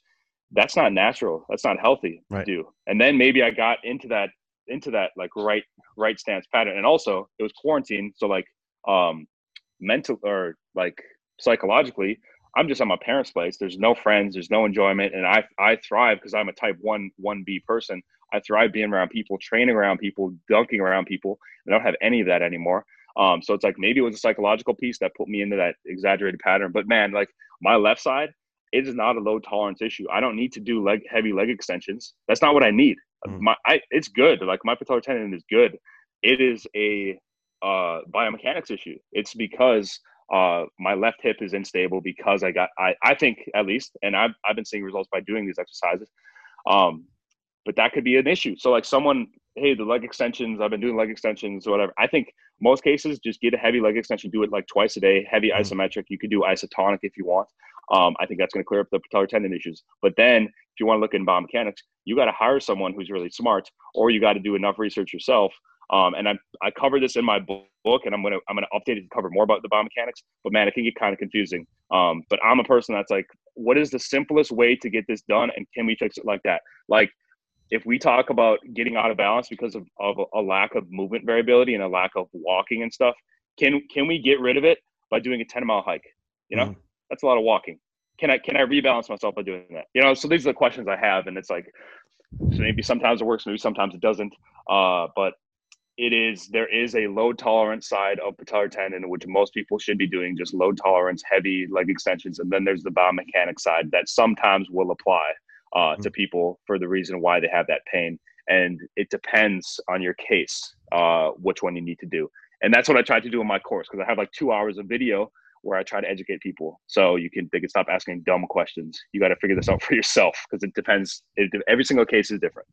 that's not natural. That's not healthy right. to do. And then maybe I got into that into that like right right stance pattern. And also it was quarantine, so like um mental or like psychologically, I'm just at my parents' place. There's no friends, there's no enjoyment, and I I thrive because I'm a type one one B person. I thrive being around people, training around people, dunking around people. I don't have any of that anymore. Um, so it's like maybe it was a psychological piece that put me into that exaggerated pattern. But man, like my left side, it is not a low tolerance issue. I don't need to do leg heavy leg extensions. That's not what I need. Mm. My I, it's good. Like my patellar tendon is good. It is a uh, biomechanics issue. It's because uh, my left hip is unstable because I got I, I think at least, and I've I've been seeing results by doing these exercises. Um, but that could be an issue. So like someone, hey, the leg extensions, I've been doing leg extensions or whatever. I think most cases just get a heavy leg extension, do it like twice a day, heavy mm-hmm. isometric. You could do isotonic if you want. Um, I think that's going to clear up the patellar tendon issues. But then, if you want to look in biomechanics, you got to hire someone who's really smart, or you got to do enough research yourself. Um, and I I cover this in my book, and I'm gonna I'm gonna update it to cover more about the biomechanics. But man, it can get kind of confusing. Um, but I'm a person that's like, what is the simplest way to get this done, and can we fix it like that? Like, if we talk about getting out of balance because of, of a lack of movement variability and a lack of walking and stuff, can can we get rid of it by doing a 10 mile hike? You know, mm that's a lot of walking. Can I can I rebalance myself by doing that? You know, so these are the questions I have, and it's like so maybe sometimes it works, maybe sometimes it doesn't. Uh, but it is there is a low tolerance side of patellar tendon, which most people should be doing, just low tolerance, heavy leg extensions, and then there's the biomechanic side that sometimes will apply uh, mm-hmm. to people for the reason why they have that pain, and it depends on your case uh, which one you need to do. And that's what I tried to do in my course because I have like two hours of video where I try to educate people so you can they can stop asking dumb questions. You got to figure this out *laughs* for yourself because it depends. It, every single case is different.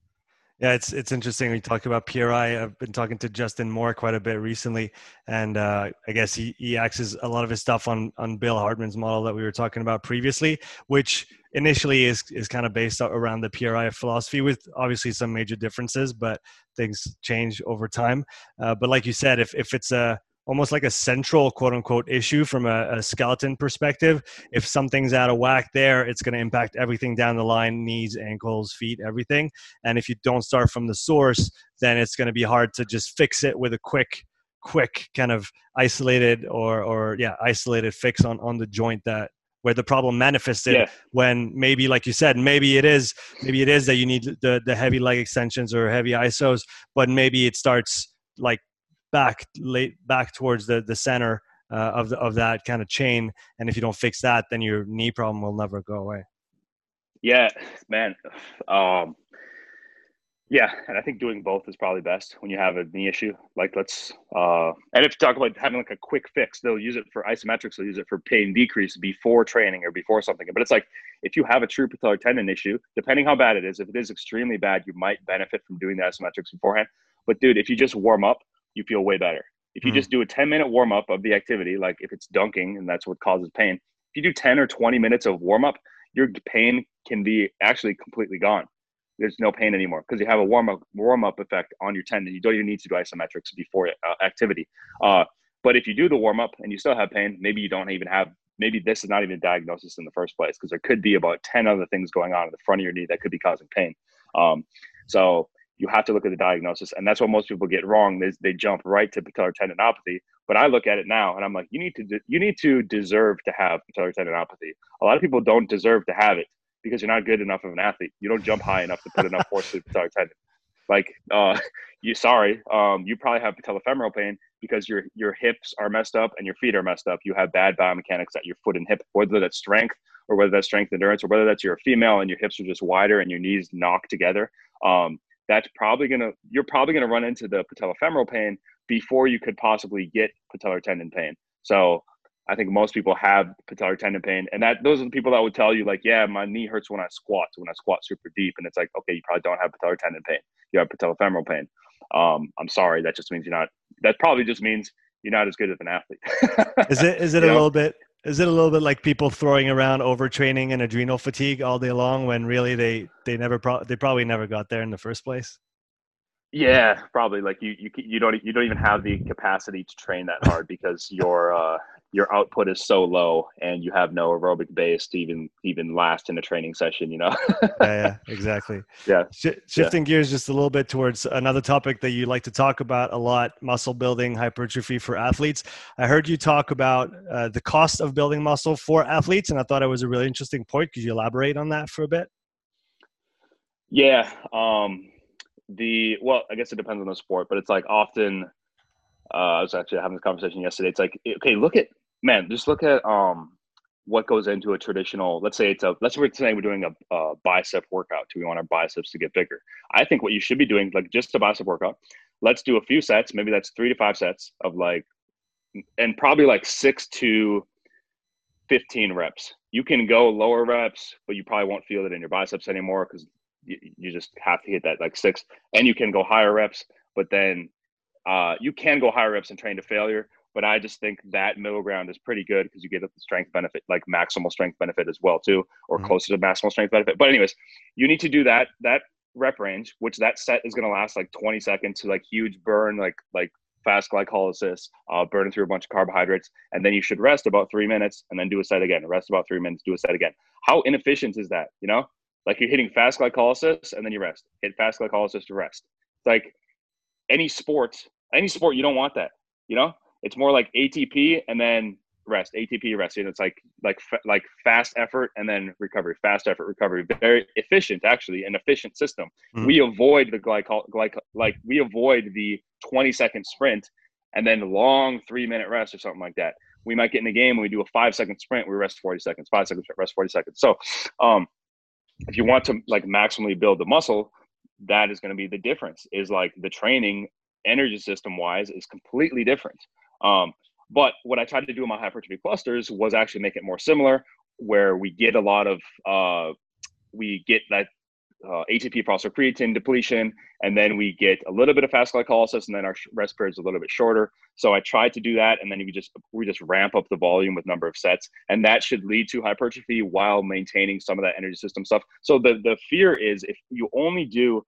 Yeah, it's it's interesting. We talk about PRI. I've been talking to Justin Moore quite a bit recently, and uh, I guess he he axes a lot of his stuff on on Bill Hartman's model that we were talking about previously, which initially is is kind of based around the PRI philosophy, with obviously some major differences, but things change over time. Uh, but like you said, if if it's a almost like a central quote unquote issue from a, a, skeleton perspective. If something's out of whack there, it's going to impact everything down the line knees, ankles, feet, everything. And if you don't start from the source, then it's going to be hard to just fix it with a quick, quick kind of isolated or, or yeah, isolated fix on, on the joint that where the problem manifested yeah. when maybe like you said maybe it is maybe it is that you need the the heavy leg extensions or heavy isos but maybe it starts like back late back towards the the center uh, of the, of that kind of chain. And if you don't fix that, then your knee problem will never go away. Yeah, man. Um, yeah, and I think doing both is probably best when you have a knee issue. Like let's uh and if you talk about having like a quick fix, they'll use it for isometrics, they'll use it for pain decrease before training or before something. But it's like if you have a true patellar tendon issue, depending how bad it is, if it is extremely bad, you might benefit from doing the isometrics beforehand. But dude, if you just warm up, you feel way better. If you mm-hmm. just do a 10 minute warm up of the activity, like if it's dunking and that's what causes pain, if you do 10 or 20 minutes of warm up, your pain can be actually completely gone there's no pain anymore because you have a warm up warm up effect on your tendon. You don't even need to do isometrics before uh, activity. Uh, but if you do the warm up and you still have pain, maybe you don't even have. Maybe this is not even a diagnosis in the first place because there could be about ten other things going on in the front of your knee that could be causing pain. Um, so you have to look at the diagnosis, and that's what most people get wrong. They jump right to patellar tendinopathy. But I look at it now, and I'm like, you need to you need to deserve to have patellar tendinopathy. A lot of people don't deserve to have it because you're not good enough of an athlete. You don't jump high enough to put enough force to the patellar tendon. Like, uh, *laughs* you sorry, um, you probably have patellofemoral pain because your your hips are messed up and your feet are messed up. You have bad biomechanics at your foot and hip, whether that's strength or whether that's strength endurance or whether that's you're a female and your hips are just wider and your knees knock together. Um, that's probably gonna you're probably gonna run into the patellofemoral pain before you could possibly get patellar tendon pain. So I think most people have patellar tendon pain, and that those are the people that would tell you like, yeah, my knee hurts when I squat, when I squat super deep, and it's like, okay, you probably don't have patellar tendon pain, you have patellofemoral pain. Um, I'm sorry, that just means you're not. That probably just means you're not as good of an athlete. is it is it *laughs* a know? little bit? Is it a little bit like people throwing around overtraining and adrenal fatigue all day long when really they they never pro- they probably never got there in the first place? Yeah, probably. Like you, you, you don't, you don't even have the capacity to train that hard because your, uh, your output is so low, and you have no aerobic base to even, even last in a training session. You know. *laughs* yeah, yeah, exactly. *laughs* Yeah. Sh- shifting yeah. gears just a little bit towards another topic that you like to talk about a lot: muscle building, hypertrophy for athletes. I heard you talk about uh, the cost of building muscle for athletes, and I thought it was a really interesting point. Could you elaborate on that for a bit? Yeah. Um, the well, I guess it depends on the sport, but it's like often. Uh, I was actually having this conversation yesterday. It's like, okay, look at man, just look at um what goes into a traditional. Let's say it's a let's say we're doing a, a bicep workout. Do we want our biceps to get bigger? I think what you should be doing, like just a bicep workout. Let's do a few sets. Maybe that's three to five sets of like, and probably like six to 15 reps. You can go lower reps, but you probably won't feel it in your biceps anymore because you, you just have to hit that like six and you can go higher reps but then uh, you can go higher reps and train to failure but i just think that middle ground is pretty good because you get the strength benefit like maximal strength benefit as well too or mm-hmm. closer to maximal strength benefit. But anyways you need to do that that rep range which that set is going to last like 20 seconds to like huge burn like like fast glycolysis uh, burning through a bunch of carbohydrates and then you should rest about three minutes and then do a set again rest about three minutes do a set again. How inefficient is that you know like you're hitting fast glycolysis and then you rest. Hit fast glycolysis to rest. It's like any sport, any sport, you don't want that. You know, it's more like ATP and then rest. ATP rest. You know, it's like like like fast effort and then recovery. Fast effort recovery. Very efficient, actually, an efficient system. Mm-hmm. We avoid the glycol glyco like we avoid the 20 second sprint and then long three minute rest or something like that. We might get in a game and we do a five second sprint, we rest 40 seconds, five seconds, rest 40 seconds. So um, if you want to like maximally build the muscle, that is going to be the difference. Is like the training energy system wise is completely different. Um, but what I tried to do in my hypertrophy clusters was actually make it more similar, where we get a lot of uh, we get that uh, ATP phosphocreatine depletion, and then we get a little bit of fast glycolysis, and then our rest period is a little bit shorter. So I tried to do that, and then we just we just ramp up the volume with number of sets, and that should lead to hypertrophy while maintaining some of that energy system stuff. So the the fear is if you only do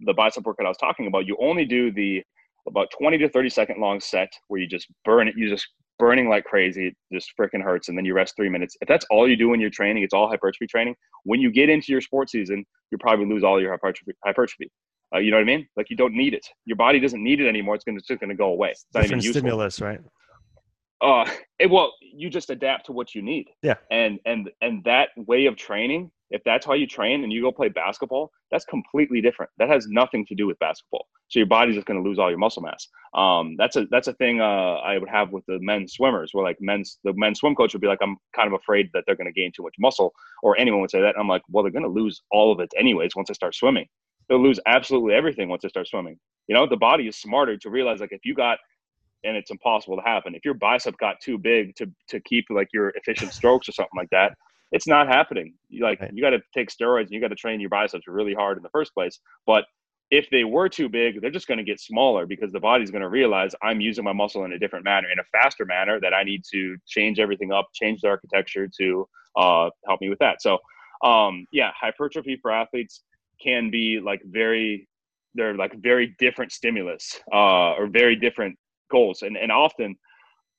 the bicep workout I was talking about, you only do the about 20 to 30 second long set where you just burn it, you just burning like crazy, it just freaking hurts, and then you rest three minutes. If that's all you do when you're training, it's all hypertrophy training. When you get into your sports season, you probably lose all your hypertrophy. hypertrophy. Uh, you know what I mean? Like you don't need it. Your body doesn't need it anymore. It's gonna it's just gonna go away. It's not Different even useful. stimulus, right? Uh, it, well, you just adapt to what you need. Yeah. And and and that way of training, if that's how you train and you go play basketball, that's completely different. That has nothing to do with basketball. So your body's just going to lose all your muscle mass. Um, that's a that's a thing uh, I would have with the men swimmers, where like men's the men's swim coach would be like, I'm kind of afraid that they're going to gain too much muscle, or anyone would say that. And I'm like, well, they're going to lose all of it anyways once they start swimming. They'll lose absolutely everything once they start swimming. You know, the body is smarter to realize like if you got and it's impossible to happen. If your bicep got too big to to keep like your efficient strokes or something like that, it's not happening. You like right. you got to take steroids and you got to train your biceps really hard in the first place. But if they were too big, they're just going to get smaller because the body's going to realize I'm using my muscle in a different manner, in a faster manner that I need to change everything up, change the architecture to uh, help me with that. So, um, yeah, hypertrophy for athletes can be like very, they're like very different stimulus uh, or very different goals. And and often,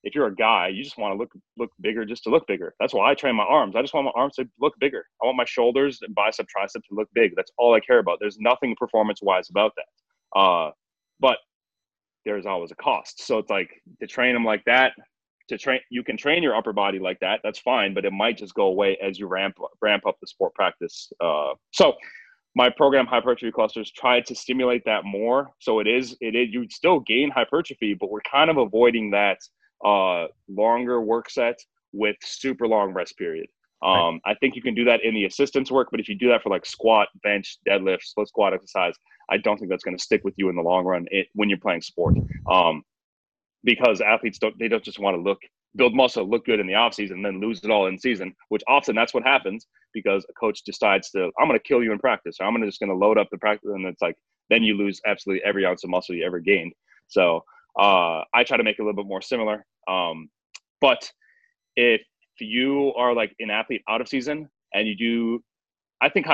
if you're a guy, you just want to look look bigger just to look bigger. That's why I train my arms. I just want my arms to look bigger. I want my shoulders and bicep, tricep to look big. That's all I care about. There's nothing performance wise about that. Uh, but there's always a cost. So it's like to train them like that. To train, you can train your upper body like that. That's fine, but it might just go away as you ramp ramp up the sport practice. Uh, so my program hypertrophy clusters tried to stimulate that more. So it is it is you'd still gain hypertrophy, but we're kind of avoiding that uh, longer work set with super long rest period. Um, right. I think you can do that in the assistance work, but if you do that for like squat, bench, deadlift, split squat exercise, I don't think that's going to stick with you in the long run it, when you're playing sport. Um, because athletes don't they don't just want to look build muscle, look good in the off season, then lose it all in season, which often that's what happens because a coach decides to, I'm going to kill you in practice. Or I'm gonna just going to load up the practice. And it's like, then you lose absolutely every ounce of muscle you ever gained. So uh, I try to make it a little bit more similar. Um, but if you are like an athlete out of season and you do, I think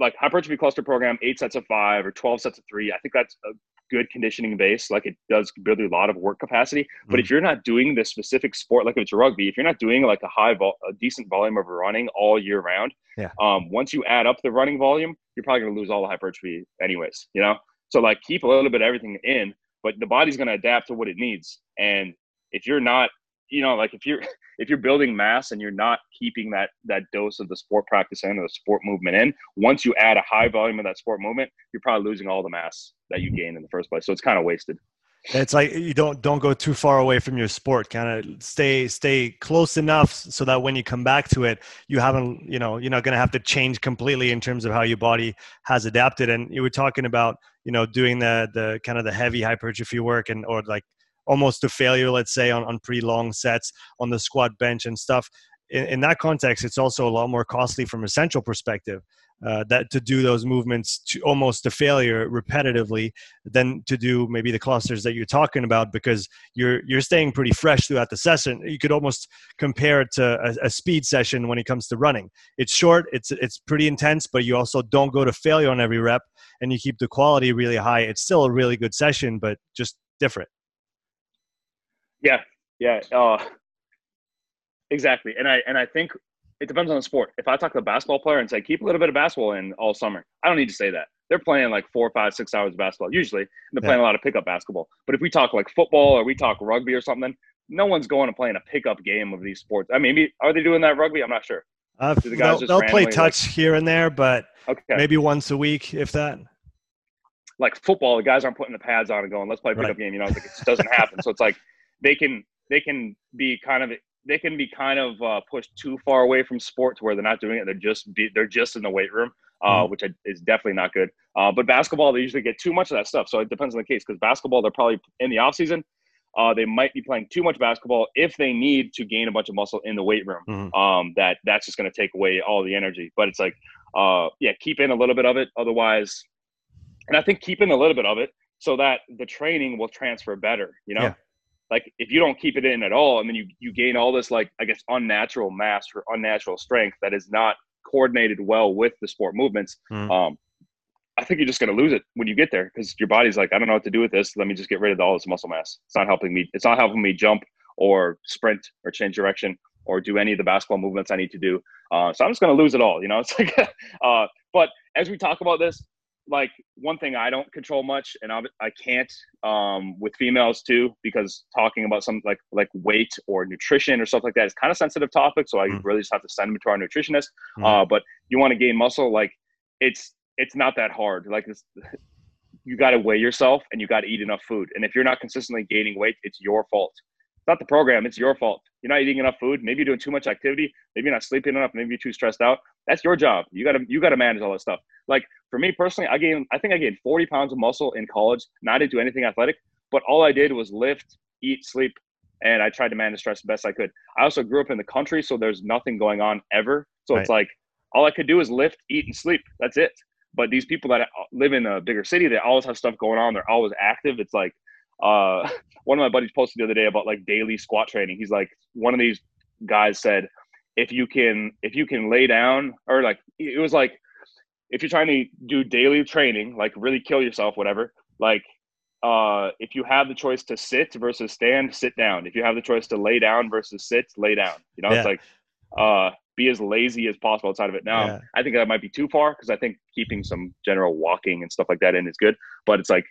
like hypertrophy cluster program, eight sets of five or 12 sets of three, I think that's a good conditioning base, like it does build a lot of work capacity. But if mm. you're not doing this specific sport, like if it's rugby, if you're not doing like a high, vol- a decent volume of running all year round, yeah. um, once you add up the running volume, you're probably going to lose all the hypertrophy anyways, you know? So like keep a little bit of everything in, but the body's going to adapt to what it needs. And if you're not you know, like if you're *laughs* if you're building mass and you're not keeping that that dose of the sport practice in or the sport movement in, once you add a high volume of that sport movement, you're probably losing all the mass that you mm-hmm. gained in the first place. So it's kind of wasted. It's like you don't don't go too far away from your sport. Kind of stay stay close enough so that when you come back to it, you haven't you know you're not going to have to change completely in terms of how your body has adapted. And you were talking about you know doing the the kind of the heavy hypertrophy work and or like almost to failure, let's say, on, on pretty long sets on the squat bench and stuff. In, in that context, it's also a lot more costly from a central perspective. Uh, that to do those movements to almost to failure repetitively than to do maybe the clusters that you're talking about because you're you're staying pretty fresh throughout the session you could almost compare it to a, a, speed session when it comes to running it's short it's it's pretty intense but you also don't go to failure on every rep and you keep the quality really high it's still a really good session but just different yeah, yeah, uh, exactly. And I and I think it depends on the sport. If I talk to a basketball player and say keep a little bit of basketball in all summer, I don't need to say that. They're playing like four, five, six hours of basketball usually. they're yeah. playing a lot of pickup basketball. But if we talk like football or we talk rugby or something, no one's going to play in a pickup game of these sports. I mean, are they doing that rugby? I'm not sure. Uh, the they'll, they'll play touch like, here and there, but okay. maybe once a week, if that. Like football, the guys aren't putting the pads on and going, "Let's play a pickup right. game." You know, like it doesn't happen. So it's like they can they can be kind of they can be kind of uh, pushed too far away from sport to where they're not doing it. They're just be, they're just in the weight room, uh, mm which is definitely not good. Uh, but basketball, they usually get too much of that stuff. So it depends on the case. Because basketball, they're probably in the off season. Uh, they might be playing too much basketball if they need to gain a bunch of muscle in the weight room. mm Um, that that's just going to take away all the energy. But it's like, uh, yeah, keep in a little bit of it. Otherwise, and I think keep in a little bit of it so that the training will transfer better. You know. Yeah like if you don't keep it in at all and then you you gain all this like i guess unnatural mass or unnatural strength that is not coordinated well with the sport movements mm. um i think you're just going to lose it when you get there because your body's like i don't know what to do with this. Let me just get rid of all this muscle mass. It's not helping me it's not helping me jump or sprint or change direction or do any of the basketball movements i need to do. Uh, so i'm just going to lose it all you know? *laughs* It's like uh, but as we talk about this like one thing I don't control much, and I, I can't um, with females too, because talking about some like like weight or nutrition or stuff like that is kind of sensitive topic. So I mm. really just have to send them to our nutritionist. Mm. Uh, but you want to gain muscle, like it's it's not that hard. Like this, *laughs* you got to weigh yourself and you got to eat enough food. And if you're not consistently gaining weight, it's your fault. It's not the program. It's your fault. You're not eating enough food. Maybe you're doing too much activity. Maybe you're not sleeping enough. Maybe you're too stressed out. That's your job. You gotta you gotta manage all that stuff. Like for me personally, I gained I think I gained 40 pounds of muscle in college. Not to do anything athletic, but all I did was lift, eat, sleep, and I tried to manage stress the best I could. I also grew up in the country, so there's nothing going on ever. So right. it's like all I could do is lift, eat, and sleep. That's it. But these people that uh, live in a bigger city, they always have stuff going on. They're always active. It's like uh, *laughs* one of my buddies posted the other day about like daily squat training. He's like, one of these guys said, if you can, if you can lay down, or like it was like, if you're trying to do daily training, like really kill yourself, whatever, like uh, if you have the choice to sit versus stand, sit down. If you have the choice to lay down versus sit, lay down. You know, yeah. it's like uh, be as lazy as possible outside of it. Now, yeah. I think that might be too far because I think keeping some general walking and stuff like that in is good. But it's like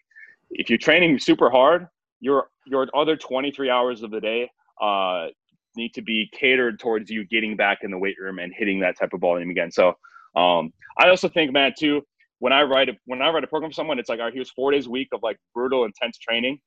if you're training super hard, your your other 23 hours of the day uh, need to be catered towards you getting back in the weight room and hitting that type of volume again. So um, I also think, man, too, when I write a, when I write a program for someone, it's like, all right, here's four days a week of like brutal, intense training.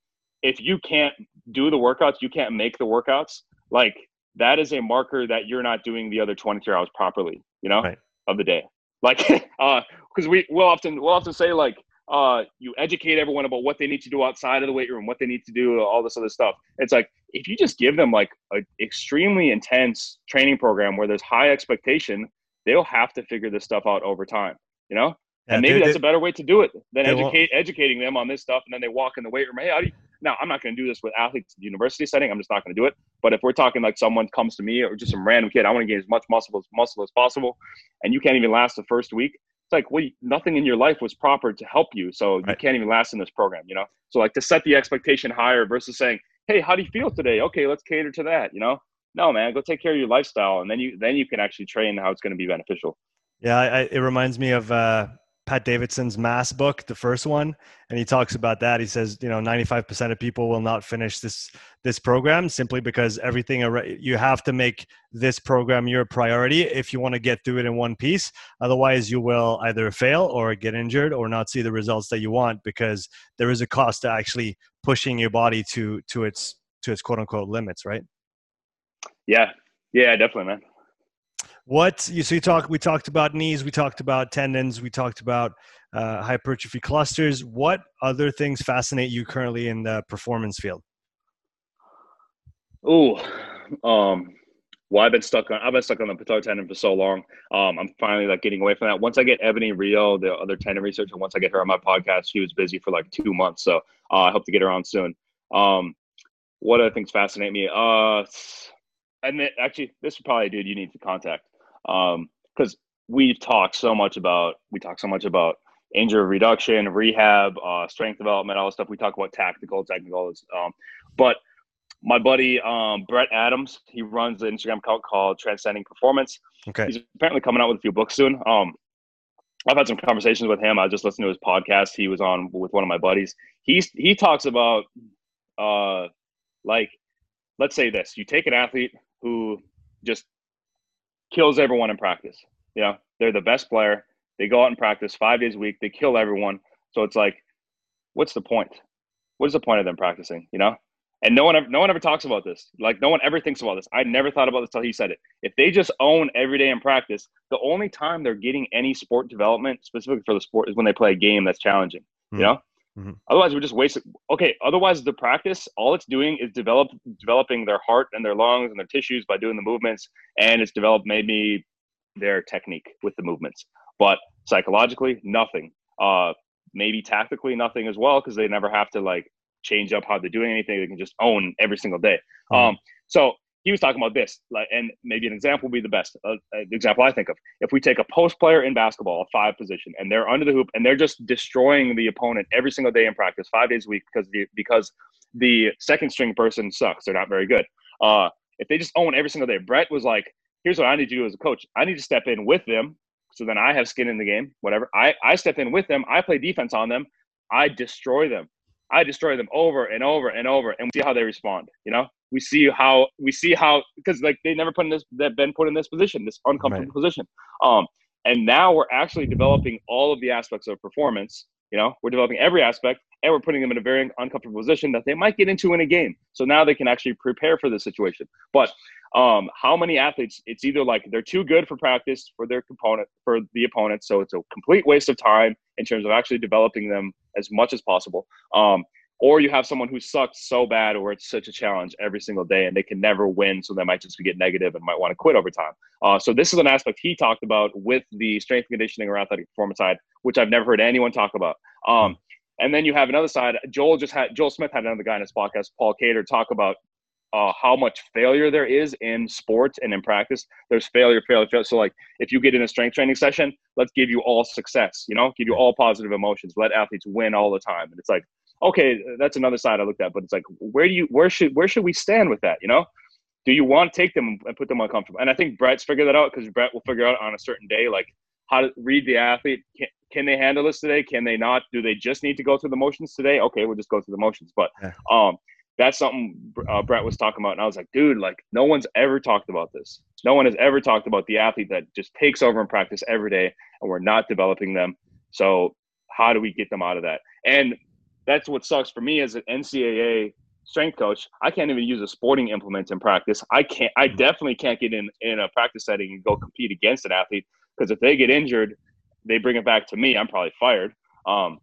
If you can't do the workouts, you can't make the workouts. Like that is a marker that you're not doing the other 23 hours properly, you know, right. of the day. Like, *laughs* uh, because we will often we'll often say like, uh, you educate everyone about what they need to do outside of the weight room, what they need to do, all this other stuff. It's like if you just give them like an extremely intense training program where there's high expectation, they'll have to figure this stuff out over time. You know, and maybe that's a better way to do it than educate educating them on this stuff, and then they walk in the weight room. Hey, how do you? Now, I'm not going to do this with athletes in the university setting. I'm just not going to do it. But if we're talking like someone comes to me or just some random kid, I want to gain as much muscle as muscle as possible, and you can't even last the first week it's like well nothing in your life was proper to help you so right. you can't even last in this program you know? So like to set the expectation higher versus saying hey how do you feel today? Okay let's cater to that you know? No man go take care of your lifestyle and then you then you can actually train how it's going to be beneficial. Yeah I, it reminds me of uh Pat Davidson's Mass book, the first one, and he talks about that. He says, you know, 95% of people will not finish this this program simply because everything you have to make this program your priority if you want to get through it in one piece. Otherwise, you will either fail or get injured or not see the results that you want because there is a cost to actually pushing your body to to its to its quote unquote limits, right? Yeah, yeah, definitely, man. What you so you talk we talked about knees, we talked about tendons, we talked about uh, hypertrophy clusters. What other things fascinate you currently in the performance field? Oh, um, well, I've been stuck on I've been stuck on the patellar tendon for so long. Um, I'm finally like getting away from that. Once I get Ebonie Rio, the other tendon researcher, once I get her on my podcast, she was busy for like two months, so uh, I hope to get her on soon. Um, what other things fascinate me? Uh, and actually, this is probably dude you need to contact because um, we've talked so much about we talk so much about injury reduction, rehab, uh, strength development, all this stuff. We talk about tactical, technical. Um, but my buddy um, Brett Adams, he runs an Instagram account called Transcending Performance. Okay. He's apparently coming out with a few books soon. Um, I've had some conversations with him. I just listened to his podcast. He was on with one of my buddies. He's he talks about uh like let's say this: you take an athlete who just kills everyone in practice. You know, they're the best player. They go out and practice five days a week. They kill everyone. So it's like, what's the point? What is the point of them practicing? You know, and no one ever, no one ever talks about this. Like no one ever thinks about this. I never thought about this until he said it. If they just own every day in practice, the only time they're getting any sport development specifically for the sport is when they play a game that's challenging. Mm-hmm. You know, Mm-hmm. Otherwise, we're just wasting. Okay, otherwise the practice, all it's doing is develop developing their heart and their lungs and their tissues by doing the movements, and it's developed maybe their technique with the movements. But psychologically, nothing. Uh, maybe tactically, nothing as well because they never have to like change up how they're doing anything. They can just own every single day. Mm-hmm. Um, so he was talking about this, like, and maybe an example would be the best uh, example I think of. If we take a post player in basketball, a five position, and they're under the hoop and they're just destroying the opponent every single day in practice, five days a week, because the because the second string person sucks, they're not very good. Uh, if they just own every single day, Brett was like, "Here's what I need to do as a coach. I need to step in with them So then I have skin in the game, whatever. I, I step in with them. I play defense on them. I destroy them. I destroy them over and over and over, and see how they respond. You know, we see how we see how because like they never put in this that been put in this position, this uncomfortable right. position. Um, and now we're actually developing all of the aspects of performance. You know, we're developing every aspect, and we're putting them in a very uncomfortable position that they might get into in a game. So now they can actually prepare for the situation. But um, how many athletes? It's either like they're too good for practice for their component for the opponent, so it's a complete waste of time in terms of actually developing them as much as possible. Um, or you have someone who sucks so bad or it's such a challenge every single day and they can never win so they might just get negative and might want to quit over time uh, so this is an aspect he talked about with the strength conditioning or athletic performance side which i've never heard anyone talk about um, and then you have another side joel just had joel smith had another guy in his podcast paul cater talk about uh, how much failure there is in sports and in practice. There's failure, failure, failure. So like if you get in a strength training session, let's give you all success, you know, give you all positive emotions, let athletes win all the time. And it's like, okay, that's another side I looked at, but it's like, where do you, where should, where should we stand with that? You know, do you want to take them and put them uncomfortable? And I think Brett's figured that out because Brett will figure out on a certain day, like how to read the athlete. Can, can they handle this today? Can they not? Do they just need to go through the motions today? Okay, we'll just go through the motions. But um, that's something uh, Brett was talking about, and I was like, dude, like no one's ever talked about this. No one has ever talked about the athlete that just takes over in practice every day, and we're not developing them. So how do we get them out of that? And that's what sucks for me as an NCAA strength coach. I can't even use a sporting implement in practice. I can't. I mm-hmm. definitely can't get in in a practice setting and go compete against an athlete because if they get injured, they bring it back to me. I'm probably fired. Um,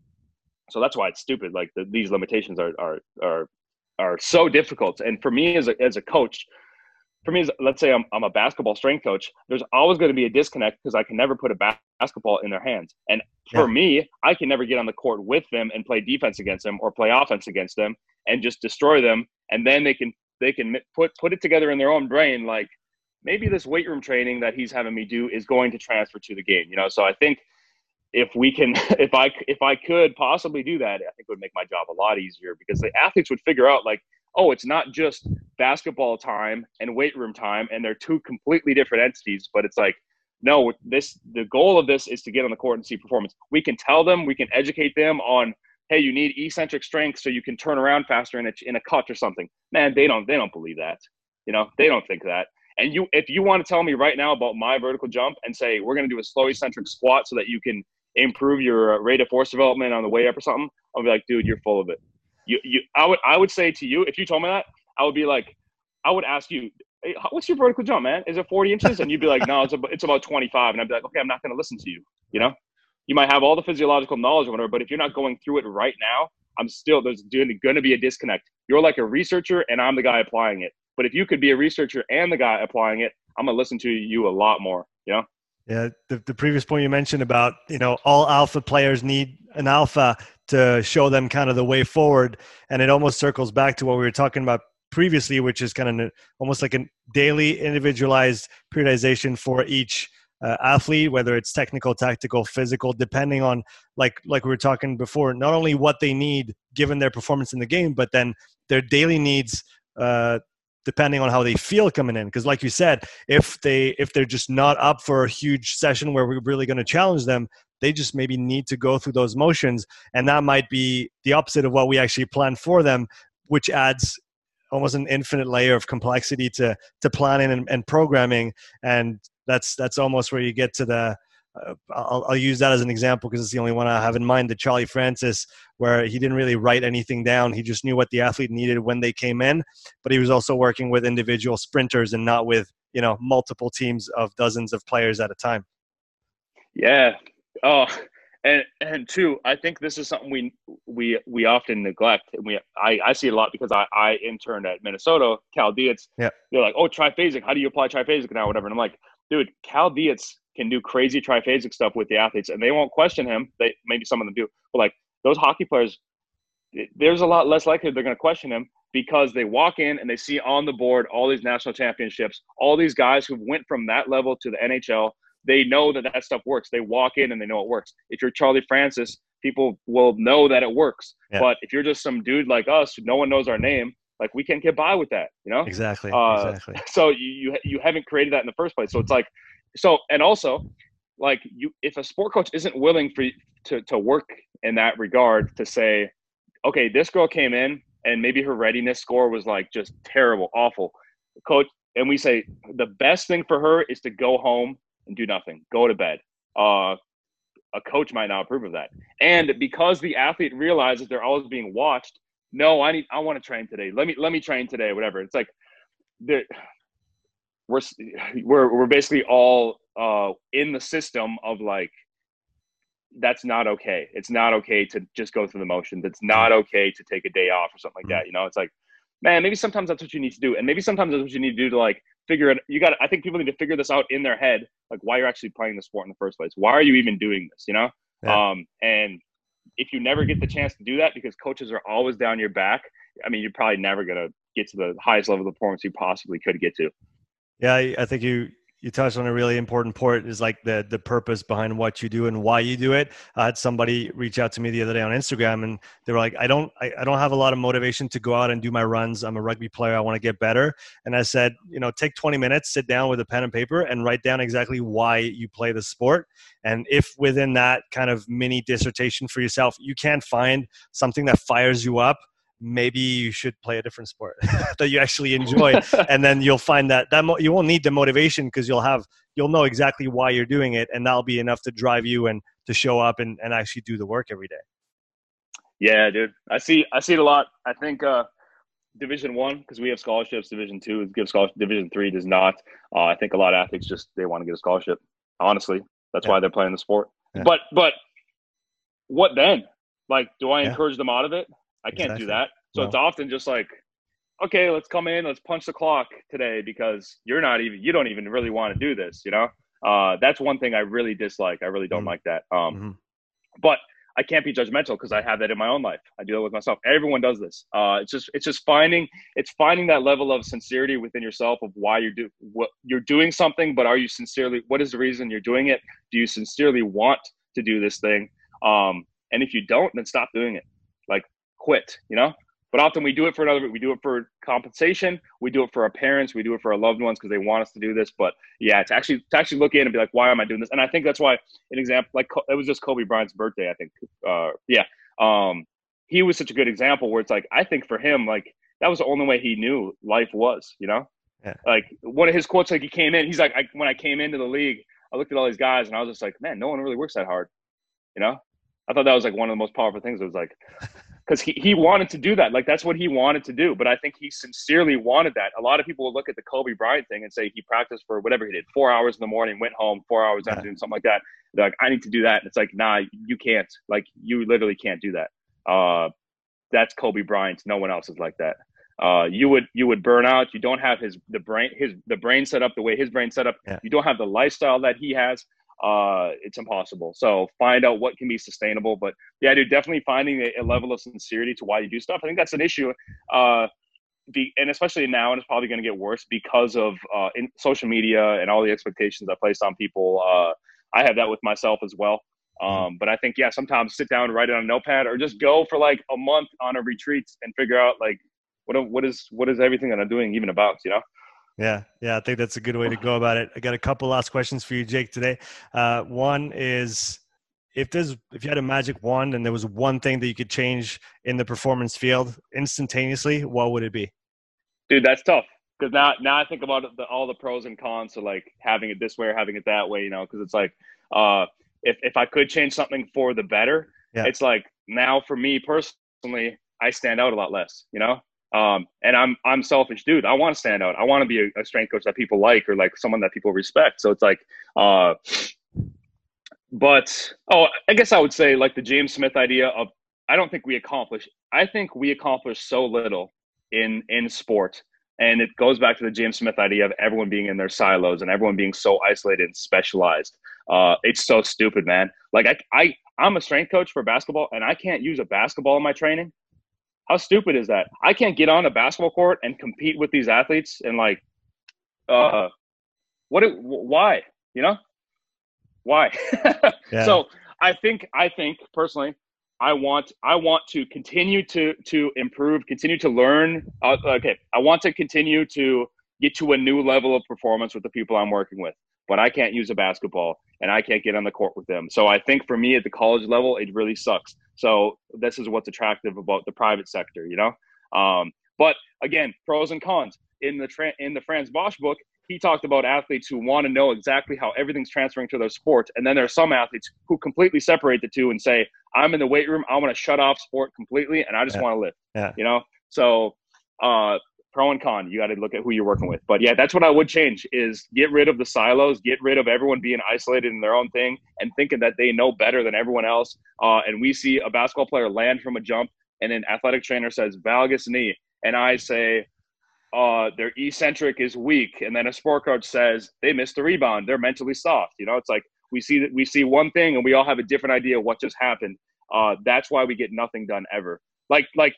so that's why it's stupid. Like the, these limitations are are are are so difficult. And for me as a, as a coach, for me, let's say I'm, I'm a basketball strength coach, there's always going to be a disconnect because I can never put a basketball in their hands. And for yeah. me, I can never get on the court with them and play defense against them or play offense against them and just destroy them. And then they can they can put put it together in their own brain like maybe this weight room training that he's having me do is going to transfer to the game. You know, so I think if we can *laughs* if i if i could possibly do that i think it would make my job a lot easier because the athletes would figure out like oh it's not just basketball time and weight room time and they're two completely different entities but it's like no this the goal of this is to get on the court and see performance. We can tell them we can educate them on hey you need eccentric strength so you can turn around faster in a, in a cut or something. Man they don't they don't believe that you know they don't think that. And you if you want to tell me right now about my vertical jump and say we're going to do a slow eccentric squat so that you can improve your uh, rate of force development on the way up or something, I'll be like, dude, you're full of it. You, you, I would, I would say to you, if you told me that, I would be like, I would ask you, hey, what's your vertical jump, man? Is it 40 inches? And you'd be like, no, it's about, it's about 25. And I'd be like, okay, I'm not going to listen to you. You know, you might have all the physiological knowledge or whatever, but if you're not going through it right now, I'm still, there's going to be a disconnect. You're like a researcher and I'm the guy applying it. But if you could be a researcher and the guy applying it, I'm going to listen to you a lot more, you know? Yeah, the, the previous point you mentioned about, you know, all alpha players need an alpha to show them kind of the way forward. And it almost circles back to what we were talking about previously, which is kind of almost like a daily individualized periodization for each uh, athlete, whether it's technical, tactical, physical, depending on like like we were talking before, not only what they need given their performance in the game, but then their daily needs uh, depending on how they feel coming in. Because like you said if they if they're just not up for a huge session where we're really going to challenge them they just maybe need to go through those motions. And that might be the opposite of what we actually plan for them which adds almost an infinite layer of complexity to to planning and, and programming. And that's that's almost where you get to the Uh, I'll, I'll, use that as an example because it's the only one I have in mind. The Charlie Francis, where he didn't really write anything down. He just knew what the athlete needed when they came in, but he was also working with individual sprinters and not with you know multiple teams of dozens of players at a time. Yeah. Oh, and and two, I think this is something we we we often neglect. and We I, I see a lot because I I interned at Minnesota, Cal Dietz. Yeah. They're like, oh, triphasic. How do you apply triphasic now? Whatever. And I'm like, dude, Cal Dietz can do crazy triphasic stuff with the athletes, and they won't question him. They maybe some of them do, but like those hockey players, there's a lot less likely they're going to question him because they walk in and they see on the board all these national championships, all these guys who went from that level to the NHL. They know that that stuff works. They walk in and they know it works. If you're Charlie Francis, people will know that it works. Yeah. But if you're just some dude like us, no one knows our name, like we can't get by with that, you know? Exactly. Uh, exactly. *laughs* So you, you you haven't created that in the first place. So it's like so and also like you if a sport coach isn't willing for to to work in that regard to say okay this girl came in and maybe her readiness score was like just terrible awful coach and we say the best thing for her is to go home and do nothing go to bed uh a coach might not approve of that and because the athlete realizes they're always being watched no i need i want to train today let me let me train today whatever it's like the we're we're we're basically all uh, in the system of like that's not okay. It's not okay to just go through the motions. It's not okay to take a day off or something like that. You know, it's like, man, maybe sometimes that's what you need to do, and maybe sometimes that's what you need to do to like figure it. You got. I think people need to figure this out in their head, like why you're actually playing the sport in the first place. Why are you even doing this? You know, yeah. um, and if you never get the chance to do that because coaches are always down your back, I mean, you're probably never gonna get to the highest level of performance you possibly could get to. Yeah, I think you you touched on a really important point is like the the purpose behind what you do and why you do it. I had somebody reach out to me the other day on Instagram and they were like, I don't I, I don't have a lot of motivation to go out and do my runs. I'm a rugby player. I want to get better. And I said, you know, take 20 minutes, sit down with a pen and paper and write down exactly why you play the sport. And if within that kind of mini dissertation for yourself, you can't find something that fires you up maybe you should play a different sport *laughs* that you actually enjoy *laughs* and then you'll find that that mo- you won't need the motivation because you'll have you'll know exactly why you're doing it and that'll be enough to drive you and to show up and, and actually do the work every day. Yeah dude. I see i see it a lot. I think uh division one because we have scholarships. Division two gives scholarship division three does not. Uh, i think a lot of athletes just they want to get a scholarship honestly. That's yeah. why they're playing the sport. Yeah. but but what then? Like do i yeah. encourage them out of it I can't exactly. do that. So no. it's often just like, okay, let's come in, let's punch the clock today because you're not even, you don't even really want to do this, you know? Uh, that's one thing I really dislike. I really don't mm-hmm. like that. Um, mm-hmm. But I can't be judgmental because I have that in my own life. I do that with myself. Everyone does this. Uh, it's just it's just finding it's finding that level of sincerity within yourself of why you're do what you're doing something, but are you sincerely? What is the reason you're doing it? Do you sincerely want to do this thing? Um, and if you don't, then stop doing it. Like quit, you know? But often we do it for another, we do it for compensation. We do it for our parents. We do it for our loved ones because they want us to do this. But yeah, to actually, to actually look in and be like, why am I doing this? And I think that's why an example, like it was just Kobe Bryant's birthday, I think. Uh, yeah. Um, he was such a good example where it's like, I think for him, like that was the only way he knew life was, you know? Yeah. Like one of his quotes, like he came in, he's like, I, when I came into the league, I looked at all these guys and I was just like, man, no one really works that hard. You know, I thought that was like one of the most powerful things. It was like, because he, he wanted to do that. Like that's what he wanted to do. But I think he sincerely wanted that. A lot of people will look at the Kobe Bryant thing and say he practiced for whatever he did, four hours in the morning, went home, four hours yeah. afternoon, something like that. They're like, I need to do that. And it's like, nah, you can't. Like you literally can't do that. Uh, that's Kobe Bryant. No one else is like that. Uh, you would you would burn out. You don't have his the brain his the brain set up the way his brain set up. Yeah. You don't have the lifestyle that he has uh, it's impossible. So find out what can be sustainable. But yeah, dude, definitely finding a, a level of sincerity to why you do stuff. I think that's an issue. Uh, be, and especially now, and it's probably going to get worse because of uh, in social media and all the expectations I placed on people. Uh, I have that with myself as well. Um, but I think yeah, sometimes sit down, write it on a notepad, or just go for like a month on a retreat and figure out like what what is what is everything that I'm doing even about, you know? Yeah, yeah, I think that's a good way to go about it. I got a couple last questions for you, Jake, today. Uh, one is if there's if you had a magic wand and there was one thing that you could change in the performance field instantaneously, what would it be? Dude, that's tough because now now I think about the, all the pros and cons of like having it this way or having it that way. You know, because it's like uh, if if I could change something for the better, yeah. it's like now for me personally, I stand out a lot less. You know, um, and I'm I'm selfish, dude. I want to stand out. I want to be a, a, strength coach that people like or like someone that people respect. So it's like, uh, but oh, I guess I would say like the James Smith idea of I don't think we accomplish. I think we accomplish so little in in sport, and it goes back to the James Smith idea of everyone being in their silos and everyone being so isolated and specialized. Uh, it's so stupid, man. Like I I I'm a strength coach for basketball, and I can't use a basketball in my training how stupid is that? I can't get on a basketball court and compete with these athletes and like, uh, what? It, why? You know, why? *laughs* yeah. So I think I think personally, I want I want to continue to to improve, continue to learn. Uh, okay, I want to continue to get to a new level of performance with the people I'm working with. but I can't use a basketball and I can't get on the court with them. So I think for me at the college level, it really sucks. So this is what's attractive about the private sector, you know. Um, but again, pros and cons in the tra- in the Frans Bosch book. He talked about athletes who want to know exactly how everything's transferring to their sport, and then there are some athletes who completely separate the two and say, "I'm in the weight room. I want to shut off sport completely, and I just yeah. want to live." Yeah. You know. So uh, pro and con. You got to look at who you're working with. But yeah that's what i would change is get rid of the silos get rid of everyone being isolated in their own thing and thinking that they know better than everyone else. Uh, and we see a basketball player land from a jump and an athletic trainer says valgus knee. And i say uh, their eccentric is weak. And then a sport coach says they missed the rebound. They're mentally soft. You know it's like we see that we see one thing and we all have a different idea of what just happened. Uh, that's why we get nothing done ever. Like like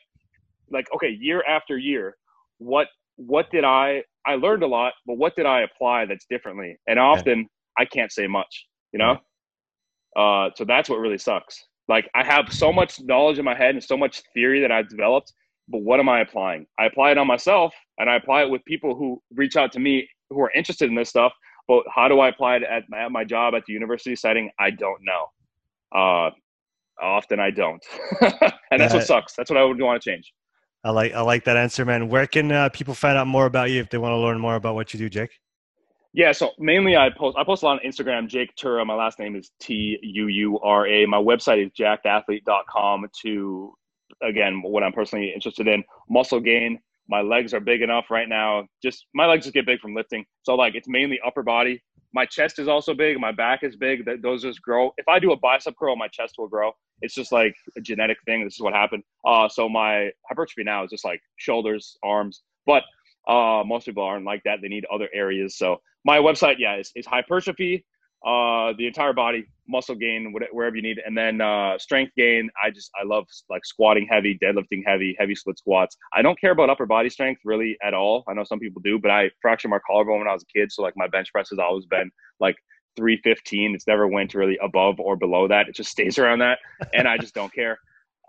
like okay year after year what what did I I learned a lot, but what did I apply that's differently? And often yeah. I can't say much, you know? Uh, so that's what really sucks. Like I have so much knowledge in my head and so much theory that I've developed, but what am I applying? I apply it on myself and I apply it with people who reach out to me who are interested in this stuff. But how do I apply it at, at my job at the university setting? I don't know. Uh, often I don't, *laughs* and that's what sucks. That's what I would want to change. I like I like that answer, man. Where can uh, people find out more about you if they want to learn more about what you do, Jake? Yeah, so mainly I post I post a lot on Instagram, Jake Tuura. My last name is T U U R A. My website is jackedathlete.com to again what I'm personally interested in. Muscle gain. My legs are big enough right now. Just my legs just get big from lifting. So like it's mainly upper body. My chest is also big. My back is big. That those just grow. If I do a bicep curl, my chest will grow. It's just like a genetic thing. This is what happened. Uh, so my hypertrophy now is just like shoulders, arms, but uh, most people aren't like that. They need other areas. So my website, yeah, is, is hypertrophy, uh, the entire body, muscle gain, wherever you need, and then uh, strength gain. I just I love like squatting heavy, deadlifting heavy, heavy split squats. I don't care about upper body strength really at all. I know some people do, but I fractured my collarbone when I was a kid, so like my bench press has always been like 315. It's never went really above or below that. It just *laughs* stays around that. And I just don't care.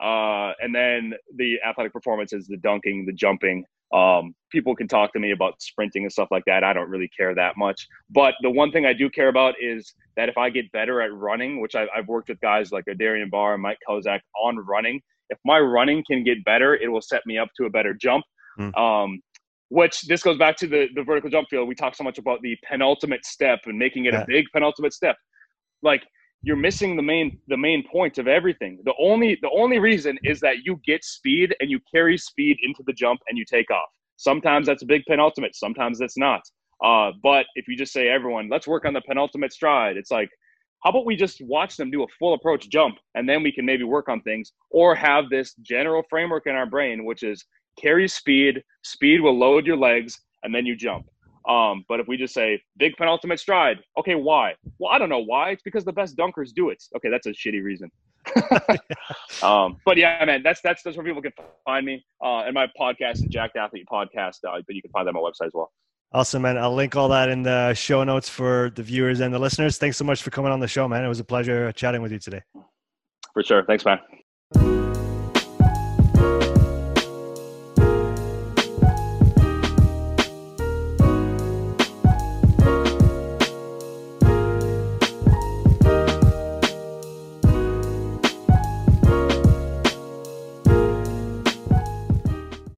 Uh, and then the athletic performance is the dunking, the jumping. Um, people can talk to me about sprinting and stuff like that. I don't really care that much. But the one thing I do care about is that if I get better at running, which I, have worked with guys like Darian Barr and Mike Kozak on running, if my running can get better, it will set me up to a better jump. Mm. Um, which this goes back to the, the vertical jump field. We talk so much about the penultimate step and making it yeah. a big penultimate step. Like you're missing the main the main point of everything. The only the only reason is that you get speed and you carry speed into the jump and you take off. Sometimes that's a big penultimate, sometimes that's not. Uh, but if you just say everyone, let's work on the penultimate stride, it's like, how about we just watch them do a full approach jump and then we can maybe work on things or have this general framework in our brain, which is carry speed. Speed will load your legs, and then you jump. Um, but if we just say big penultimate stride, okay, why? Well, I don't know why. It's because the best dunkers do it. Okay, that's a shitty reason. *laughs* um, but yeah, man, that's that's that's where people can find me. Uh, and my podcast is Jacked Athlete Podcast, uh, but you can find that on my website as well. Awesome, man. I'll link all that in the show notes for the viewers and the listeners. Thanks so much for coming on the show, man. It was a pleasure chatting with you today. For sure. Thanks, man.